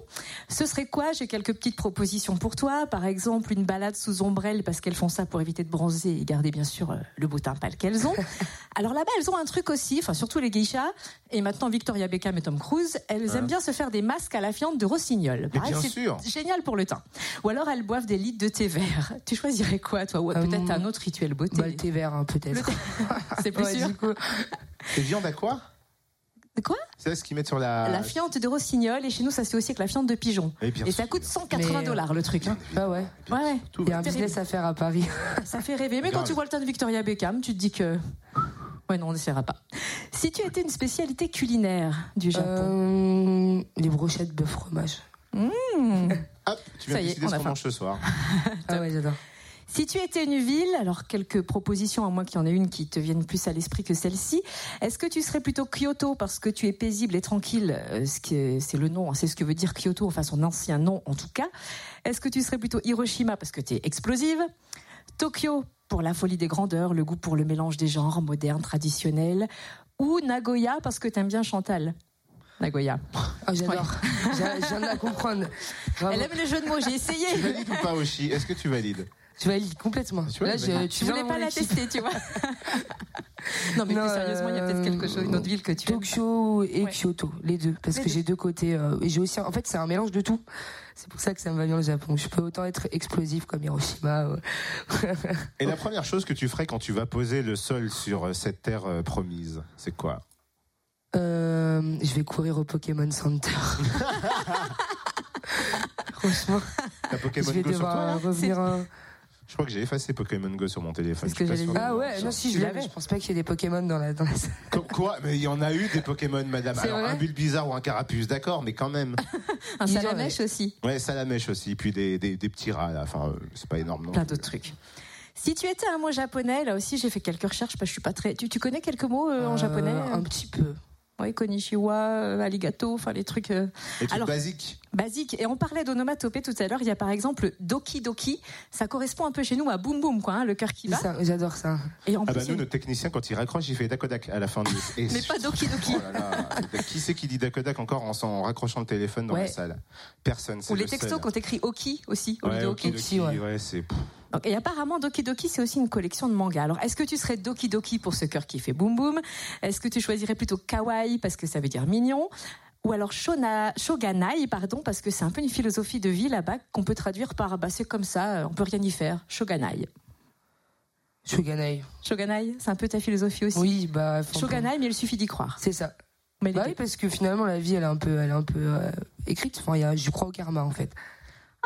Speaker 6: ce serait quoi? J'ai quelques petites propositions pour toi. Par exemple, une balade sous ombrelle, parce qu'elles font ça pour éviter de bronzer et garder bien sûr euh, le beau teint pâle qu'elles ont. Alors là-bas, elles ont un truc aussi, enfin surtout les geishas, et maintenant Victoria Beckham et Tom Cruise, elles aiment bien se faire des masques à la fiente de rossignol. Pareil,
Speaker 2: bien
Speaker 6: c'est
Speaker 2: sûr.
Speaker 6: génial pour le teint. Ou alors elles boivent des litres de thé vert. Tu choisirais quoi, toi? Ou
Speaker 9: Euh,
Speaker 6: peut-être un autre rituel beauté?
Speaker 9: Bah, le thé vert, hein, peut-être.
Speaker 6: C'est plus
Speaker 9: Ouais,
Speaker 6: sûr.
Speaker 2: Et viande à quoi?
Speaker 6: Quoi
Speaker 2: C'est ce qu'ils mettent sur la.
Speaker 6: La fiente de rossignol, et chez nous, ça se fait aussi avec la fiente de pigeon.
Speaker 2: Et, bien
Speaker 6: Et ça
Speaker 2: sûr.
Speaker 6: coûte 180
Speaker 3: Mais,
Speaker 6: dollars le truc. hein.
Speaker 3: Ah ouais.
Speaker 6: Ouais,
Speaker 2: Tout
Speaker 3: Il y a un
Speaker 6: Terrible.
Speaker 3: business à faire à Paris.
Speaker 6: ça fait rêver. Mais quand tu vois le tas de Victoria Beckham, tu te dis que. Ouais, non, on n'essaiera pas. Si tu étais une spécialité culinaire du Japon.
Speaker 3: Euh, les brochettes bœuf fromage.
Speaker 6: Mmh.
Speaker 2: Hop, tu viens
Speaker 6: Ça
Speaker 2: de
Speaker 6: y est,
Speaker 2: décider
Speaker 6: on
Speaker 2: ce
Speaker 6: a
Speaker 2: qu'on
Speaker 6: faim.
Speaker 2: mange ce soir.
Speaker 3: Ah ouais, j'adore.
Speaker 6: Si tu étais une ville, alors quelques propositions, à moins qu'il y en ait une qui te vienne plus à l'esprit que celle-ci. Est-ce que tu serais plutôt Kyoto parce que tu es paisible et tranquille, euh, ce qui est- c'est le nom, hein, c'est ce que veut dire Kyoto, enfin son ancien nom en tout cas. Est-ce que tu serais plutôt Hiroshima parce que tu es explosive? Tokyo pour la folie des grandeurs, le goût pour le mélange des genres modernes, traditionnels Ou Nagoya parce que t'aimes bien Chantal? Nagoya.
Speaker 3: Ah, j'adore. Je viens de la comprendre. Bravo.
Speaker 6: Elle aime les jeux de mots, j'ai essayé.
Speaker 2: Tu valides ou pas, Oshi? Est-ce que tu valides?
Speaker 3: Tu valides complètement.
Speaker 2: Tu vois,
Speaker 3: Là, je,
Speaker 2: valide.
Speaker 3: tu
Speaker 6: voulais pas la
Speaker 3: équipe.
Speaker 6: tester, tu vois. non, mais
Speaker 3: Non,
Speaker 6: plus sérieusement, il y a peut-être quelque chose, une autre ville que tu aimes.
Speaker 3: Tokyo et
Speaker 6: Ouais.
Speaker 3: Kyoto, les deux, parce
Speaker 6: Les
Speaker 3: que j'ai deux côtés. euh, et j'ai aussi, en fait, c'est un mélange de tout. C'est pour ça que ça me va bien le Japon. Je peux autant être explosif comme Hiroshima.
Speaker 2: Et la première chose que tu ferais quand tu vas poser le sol sur euh, cette terre euh, promise, c'est quoi?
Speaker 3: Euh, je vais courir au Pokémon Center. Franchement,
Speaker 2: T'as
Speaker 3: je
Speaker 2: Pokémon
Speaker 3: vais
Speaker 2: Go sur toi
Speaker 3: revenir.
Speaker 2: Je crois que j'ai effacé Pokémon Go sur mon téléphone. Je suis
Speaker 6: j'allais
Speaker 2: pas.
Speaker 3: Ah ouais, non, si je l'avais. Je pense pas qu'il y ait des Pokémon dans la, dans la salle.
Speaker 2: Comme quoi Mais il y en a eu des Pokémon, madame.
Speaker 3: C'est
Speaker 2: Alors,
Speaker 3: vrai
Speaker 2: un Bulbizarre ou un Carapuce, d'accord, mais quand même.
Speaker 6: Un
Speaker 3: Ils
Speaker 6: salamèche aussi.
Speaker 2: Ouais, salamèche aussi, puis des, des, des petits rats, là. Enfin, euh, c'est pas énorme, non
Speaker 6: Plein d'autres trucs. Si tu étais un mot japonais, là aussi j'ai fait quelques recherches parce que je suis pas très. Tu, tu connais quelques mots euh, en
Speaker 3: Euh,
Speaker 6: japonais?
Speaker 3: Un petit peu.
Speaker 6: Oui, konnichiwa, euh, aligato, enfin les trucs euh,
Speaker 2: Les trucs
Speaker 6: Alors-
Speaker 2: basiques.
Speaker 6: basiques. Et on parlait d'onomatopée tout à l'heure. Il y a par exemple doki doki. Ça correspond un peu chez nous à boum boum, quoi, hein, le cœur qui bat.
Speaker 3: J'adore ça.
Speaker 6: Et en
Speaker 2: Ah bah nous, notre technicien, quand il raccroche, il fait Dakodak à la fin de... Et
Speaker 6: Mais pas Doki Doki.
Speaker 2: Oh là là. Qui c'est qui dit Dakodak encore en s'en raccrochant le téléphone dans
Speaker 6: Ouais.
Speaker 2: la salle? Personne.
Speaker 6: Ou les
Speaker 2: le
Speaker 6: textos quand t'écris Oki aussi, au lieu de
Speaker 2: Oki
Speaker 6: Oki.
Speaker 3: Ouais,
Speaker 2: c'est...
Speaker 6: Donc, et apparemment, Doki Doki, c'est aussi une collection de mangas. Alors, est-ce que tu serais Doki Doki pour ce cœur qui fait boum boum? Est-ce que tu choisirais plutôt Kawaii parce que ça veut dire mignon? Ou alors Shona, Shoganai, pardon, parce que c'est un peu une philosophie de vie là-bas qu'on peut traduire par bah, c'est comme ça, euh, on peut rien y faire. Shoganai.
Speaker 3: Shoganai.
Speaker 6: Shoganai, c'est un peu ta philosophie aussi?
Speaker 3: Oui, bah.
Speaker 6: Shoganai, mais il suffit d'y croire.
Speaker 3: C'est ça.
Speaker 6: Mais
Speaker 3: Bah oui, parce que finalement, la vie, elle est un peu, elle est un peu euh, écrite. Enfin, y a, je crois au karma, en fait.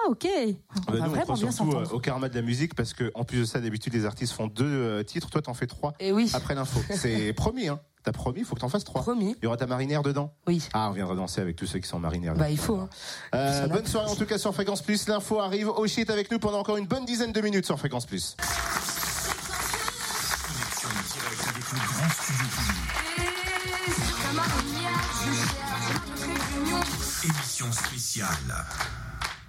Speaker 6: Ok. On
Speaker 2: Bah,
Speaker 6: va
Speaker 2: nous, on
Speaker 6: bien
Speaker 2: surtout euh,
Speaker 6: s'entendre.
Speaker 2: au karma de la musique parce que en plus de ça, d'habitude, les artistes font deux euh, titres. Toi, t'en fais trois
Speaker 3: Et oui,
Speaker 2: après l'info. C'est promis, hein. T'as promis, il faut que t'en fasses trois.
Speaker 3: promis.
Speaker 2: Il y aura ta marinière dedans
Speaker 3: Oui.
Speaker 2: Ah, on viendra danser avec tous ceux qui sont marinières.
Speaker 3: Bah, il faut. Hein.
Speaker 2: Euh, bonne soirée en tout cas sur Fréquence Plus. L'info arrive. Oshi est avec nous pendant encore une bonne dizaine de minutes sur Fréquence Plus.
Speaker 1: Connexion directe avec le grand studio public. Émission spéciale.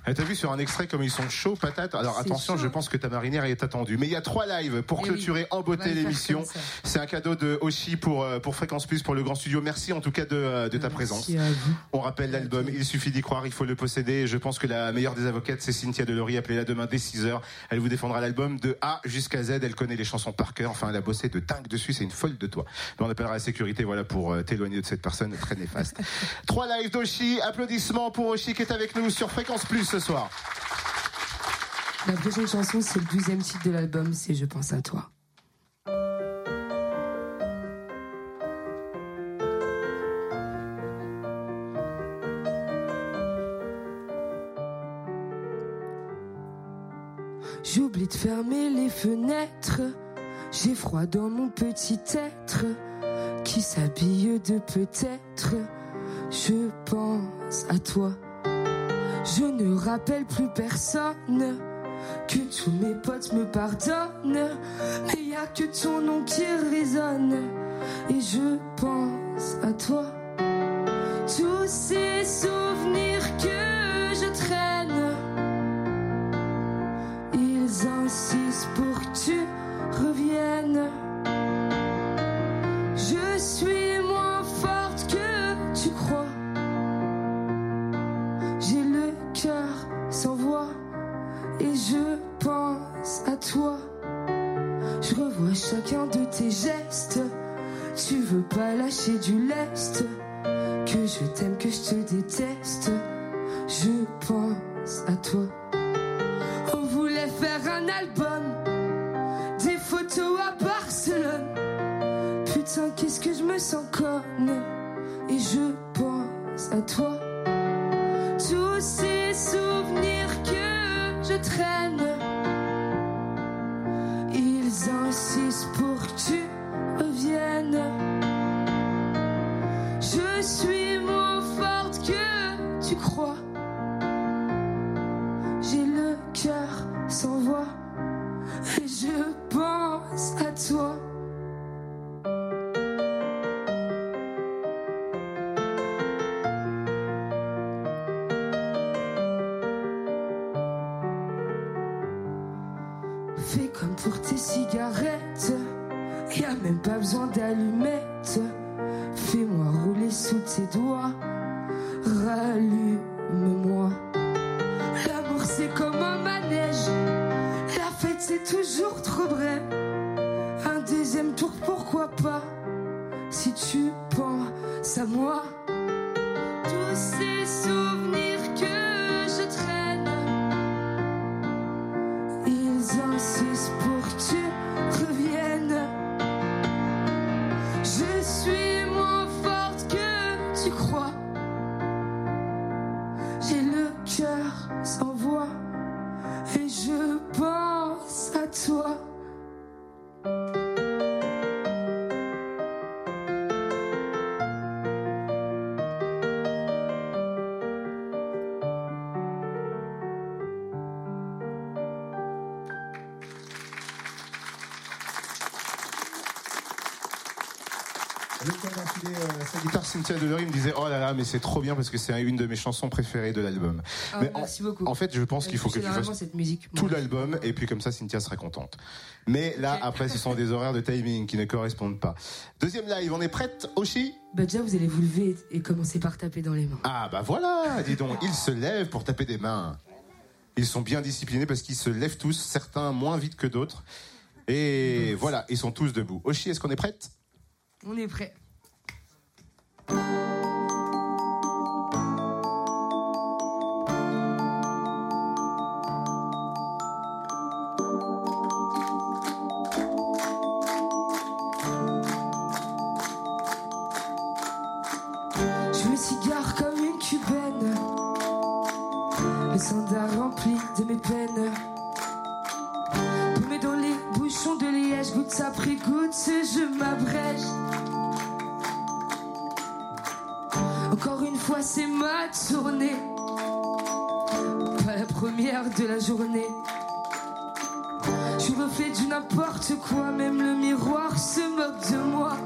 Speaker 2: Eh, T'as vu sur un extrait comme ils sont chauds patates Alors attention,
Speaker 3: chaud.
Speaker 2: je pense que ta marinière est attendue. Mais il y a trois lives pour
Speaker 3: Eh
Speaker 2: clôturer en
Speaker 3: On va
Speaker 2: beauté l'émission. C'est un cadeau de Oshi pour, euh, pour Fréquence Plus, pour le grand studio. Merci en tout cas de, euh, de ta présence.
Speaker 3: Merci à vous.
Speaker 2: On rappelle l'album, il suffit d'y croire, il faut le posséder. Je pense que la meilleure des avocates, c'est Cynthia Delory. Appelez-la demain dès 6h. Elle vous défendra l'album de A jusqu'à Z. Elle connaît les chansons par cœur. Enfin, elle a bossé de dingue dessus. C'est une folle de toi. Mais on appellera la sécurité, voilà, pour euh, t'éloigner de cette personne très néfaste. Trois lives d'Oshi. Applaudissements pour Oshi qui est avec nous sur Fréquence Plus ce soir.
Speaker 3: La prochaine chanson, c'est le douzième titre de l'album, c'est Je pense à toi. J'oublie de fermer les fenêtres. J'ai froid dans mon petit être qui s'habille de peut-être. Je pense à toi. Je ne rappelle plus personne. Que tous mes potes me pardonnent. Mais y a que ton nom qui résonne. Et je pense à toi. Tous ces souvenirs toi. Je revois chacun de tes gestes. Tu veux pas lâcher du lest. Que je t'aime, que je te déteste. Je pense à toi. On voulait faire un album. Des photos à Barcelone. Putain, qu'est-ce que je me sens conne. et je pense à toi. Tous ces souvenirs que je traîne, pour que tu reviennes. Je suis moins forte que tu crois. J'ai le cœur sans voix et je pense à toi. Pas, si tu penses à moi. Tous ces souvenirs
Speaker 2: Cynthia Delory me disait Oh là là, mais c'est trop bien parce que c'est une de mes chansons préférées de l'album.
Speaker 10: Ah,
Speaker 2: Mais en-
Speaker 10: merci beaucoup.
Speaker 2: En fait, je pense qu'il faut que tu fasses
Speaker 10: cette musique.
Speaker 2: tout l'album et puis comme ça, Cynthia sera contente. Mais là, après, ce sont des horaires de timing qui ne correspondent pas. Deuxième live, on est prête, Oshi?
Speaker 10: Bah déjà, vous allez vous lever et commencer par taper dans les mains.
Speaker 2: Ah bah voilà, dis donc, ils se lèvent pour taper des mains. Ils sont bien disciplinés parce qu'ils se lèvent tous, certains moins vite que d'autres. Et voilà, ils sont tous debout. Oshi, est-ce qu'on est prête?
Speaker 10: On est prêt.
Speaker 3: Je Encore une fois, c'est ma tournée, pas la première de la journée. Je reflet du n'importe quoi, même le miroir se moque de moi.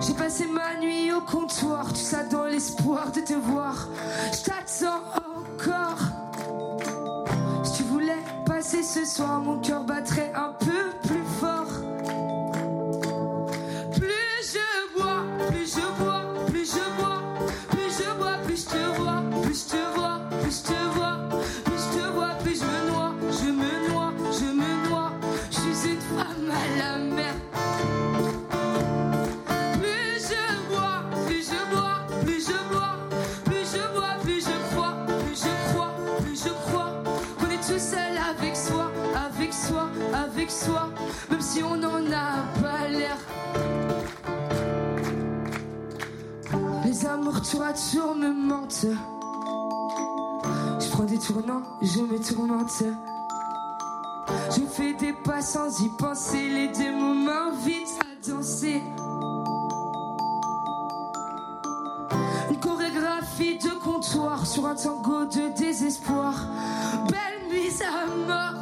Speaker 3: J'ai passé ma nuit au comptoir, tout ça dans l'espoir de te voir. Je t'attends encore. Si tu voulais passer ce soir, mon cœur tour à tour me mentent. Je prends des tournants, je me tourmente. Je fais des pas sans y penser, les démons m'invitent à danser. Une chorégraphie de comptoir sur un tango de désespoir. Belle mise à mort.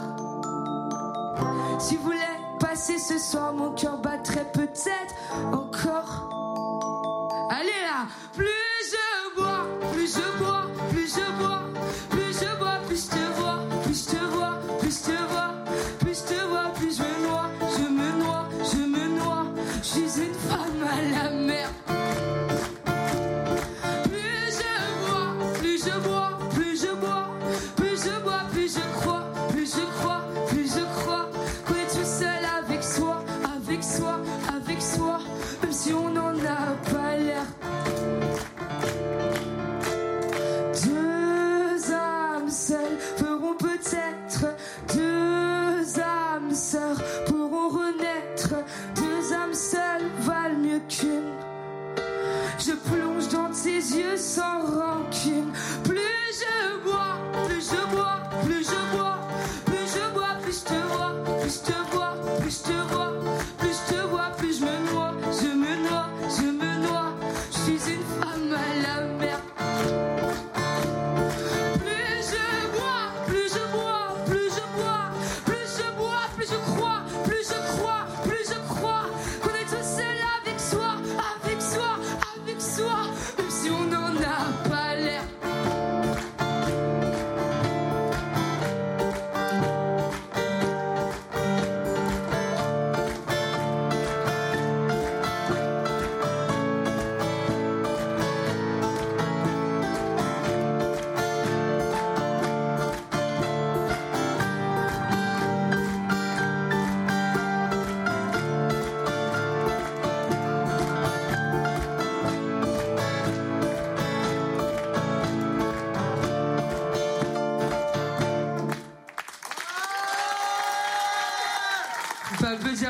Speaker 3: Si vous voulez passer ce soir, mon cœur battrait peut-être encore. Allez là, plus plus je bois, plus je bois,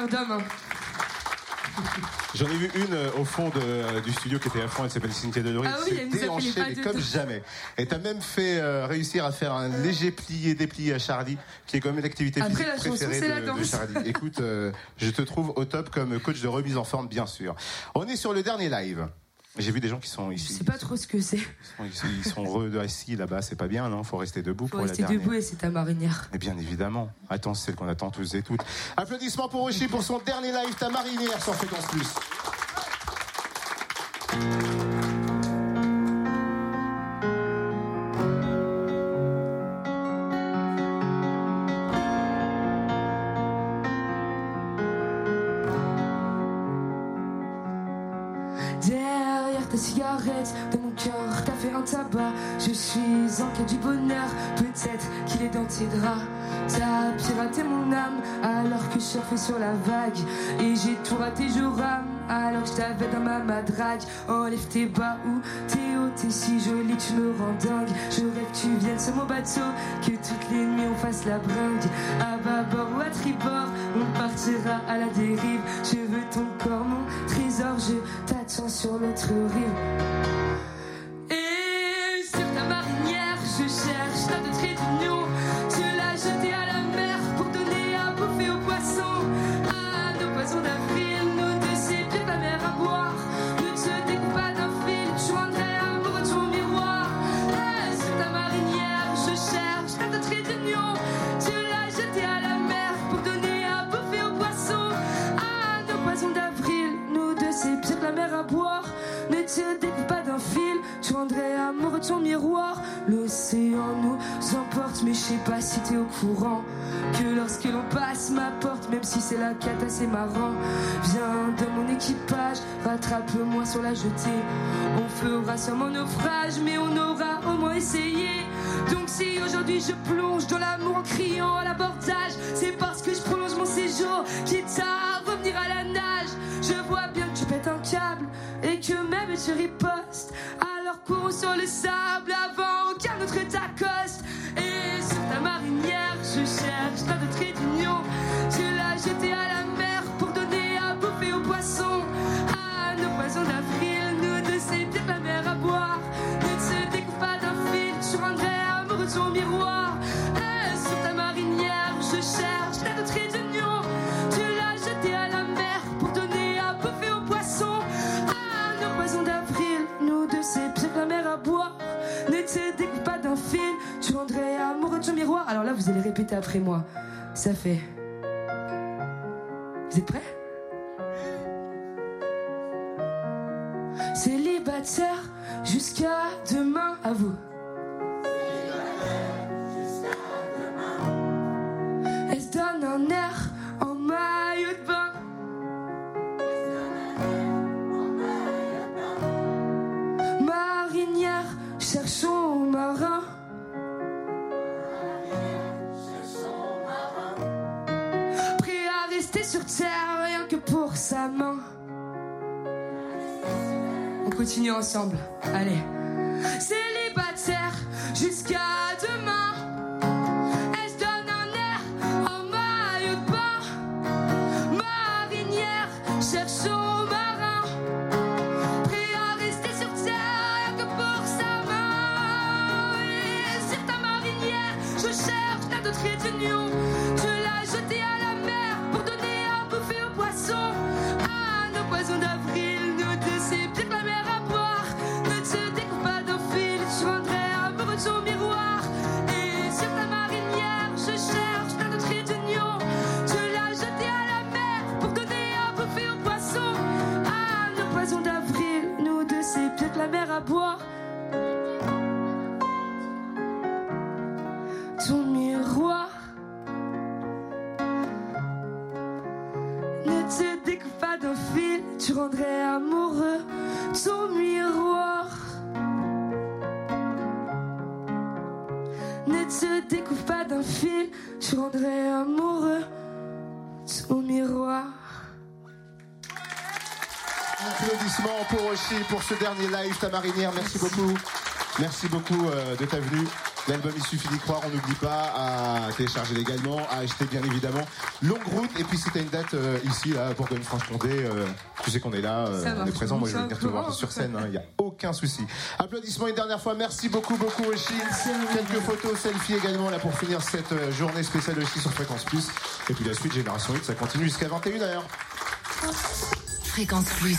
Speaker 3: d'homme.
Speaker 2: J'en ai vu une euh, au fond de, euh, du studio qui était à fond, elle s'appelle Cynthia Delory.
Speaker 3: Ah oui, elle nous
Speaker 2: déhanchée, mais comme jamais. Et t'as même fait euh, réussir à faire un léger plié déplié à Charlie, qui est quand même l'activité physique
Speaker 3: la
Speaker 2: préférée de,
Speaker 3: la
Speaker 2: de. Charlie. Écoute, je te trouve au top comme coach de remise en forme, bien sûr. On est sur le dernier live. J'ai vu des gens qui sont
Speaker 3: Je
Speaker 2: ici.
Speaker 3: sais pas trop ce que c'est.
Speaker 2: Ils sont, ils sont re- assis là-bas, c'est pas bien, non? Faut rester debout
Speaker 3: Faut
Speaker 2: pour
Speaker 3: rester
Speaker 2: la dernière.
Speaker 3: debout et c'est ta marinière.
Speaker 2: Et bien évidemment. Attends, c'est celle qu'on attend tous et toutes. Applaudissements pour Rocher pour son dernier live, ta marinière sur Fréquence Plus.
Speaker 3: Draps. T'as piraté mon âme alors que je surfais sur la vague. Et j'ai tout raté, je rame alors que je t'avais dans ma madrague. Enlève tes bas ou t'es haut, t'es si jolie, tu me rends dingue. Je rêve que tu viennes sur mon bateau, que toutes les nuits on fasse la bringue. À bâbord ou à tribord, on partira à la dérive. Je veux ton corps, mon trésor, je t'attends sur l'autre rive. Et sur ta marinière, je cherche ta de ton miroir. L'océan nous emporte, mais je sais pas si t'es au courant. Que lorsque l'on passe ma porte, même si c'est la cata, c'est marrant. Viens dans mon équipage, rattrape-moi sur la jetée. On fera sûrement naufrage, mais on aura au moins essayé. Donc si aujourd'hui je plonge dans l'amour en criant à l'abordage, c'est parce que je prolonge mon séjour, quitte à revenir à la nage. Je vois bien que tu pètes un câble et que même tu ripostes. Alors cours sur le sable avant qu'un autre t'accoste. Et sur ta marinière, je cherche ta de trait d'union. Tu l'as jeté à la mer pour donner à bouffer aux poissons. À nos poissons d'avril, nous deux, c'est bien la mer à boire. Ne te découpe pas d'un fil, tu rendrais amoureux ton miroir. Ne te découpe pas d'un fil, tu rendrais amoureux de ton miroir. Alors là, vous allez répéter après moi. Ça fait. Vous êtes prêts? Célibataire jusqu'à demain à vous. Elle se donne un air On continue ensemble. Allez. Célibataire jusqu'à
Speaker 2: Applaudissements pour Oshi pour ce dernier live, ta marinière. Merci beaucoup. Merci beaucoup euh, de ta venue. L'album Il suffit d'y croire, on n'oublie pas à télécharger légalement, à acheter bien évidemment. Longue route, et puis si t'as une date euh, ici, là, pour Bourgogne-Franche-Comté, euh, tu sais qu'on est là, euh, on est présent, moi je vais venir te voir sur scène, il n'y a aucun souci. Applaudissements une dernière fois, merci beaucoup, beaucoup Oshi. Quelques photos, selfies également là pour finir cette euh, journée spéciale Oshi sur Fréquence Plus. Et puis la suite, Génération 8, ça continue jusqu'à 21h.
Speaker 4: Fréquence Plus.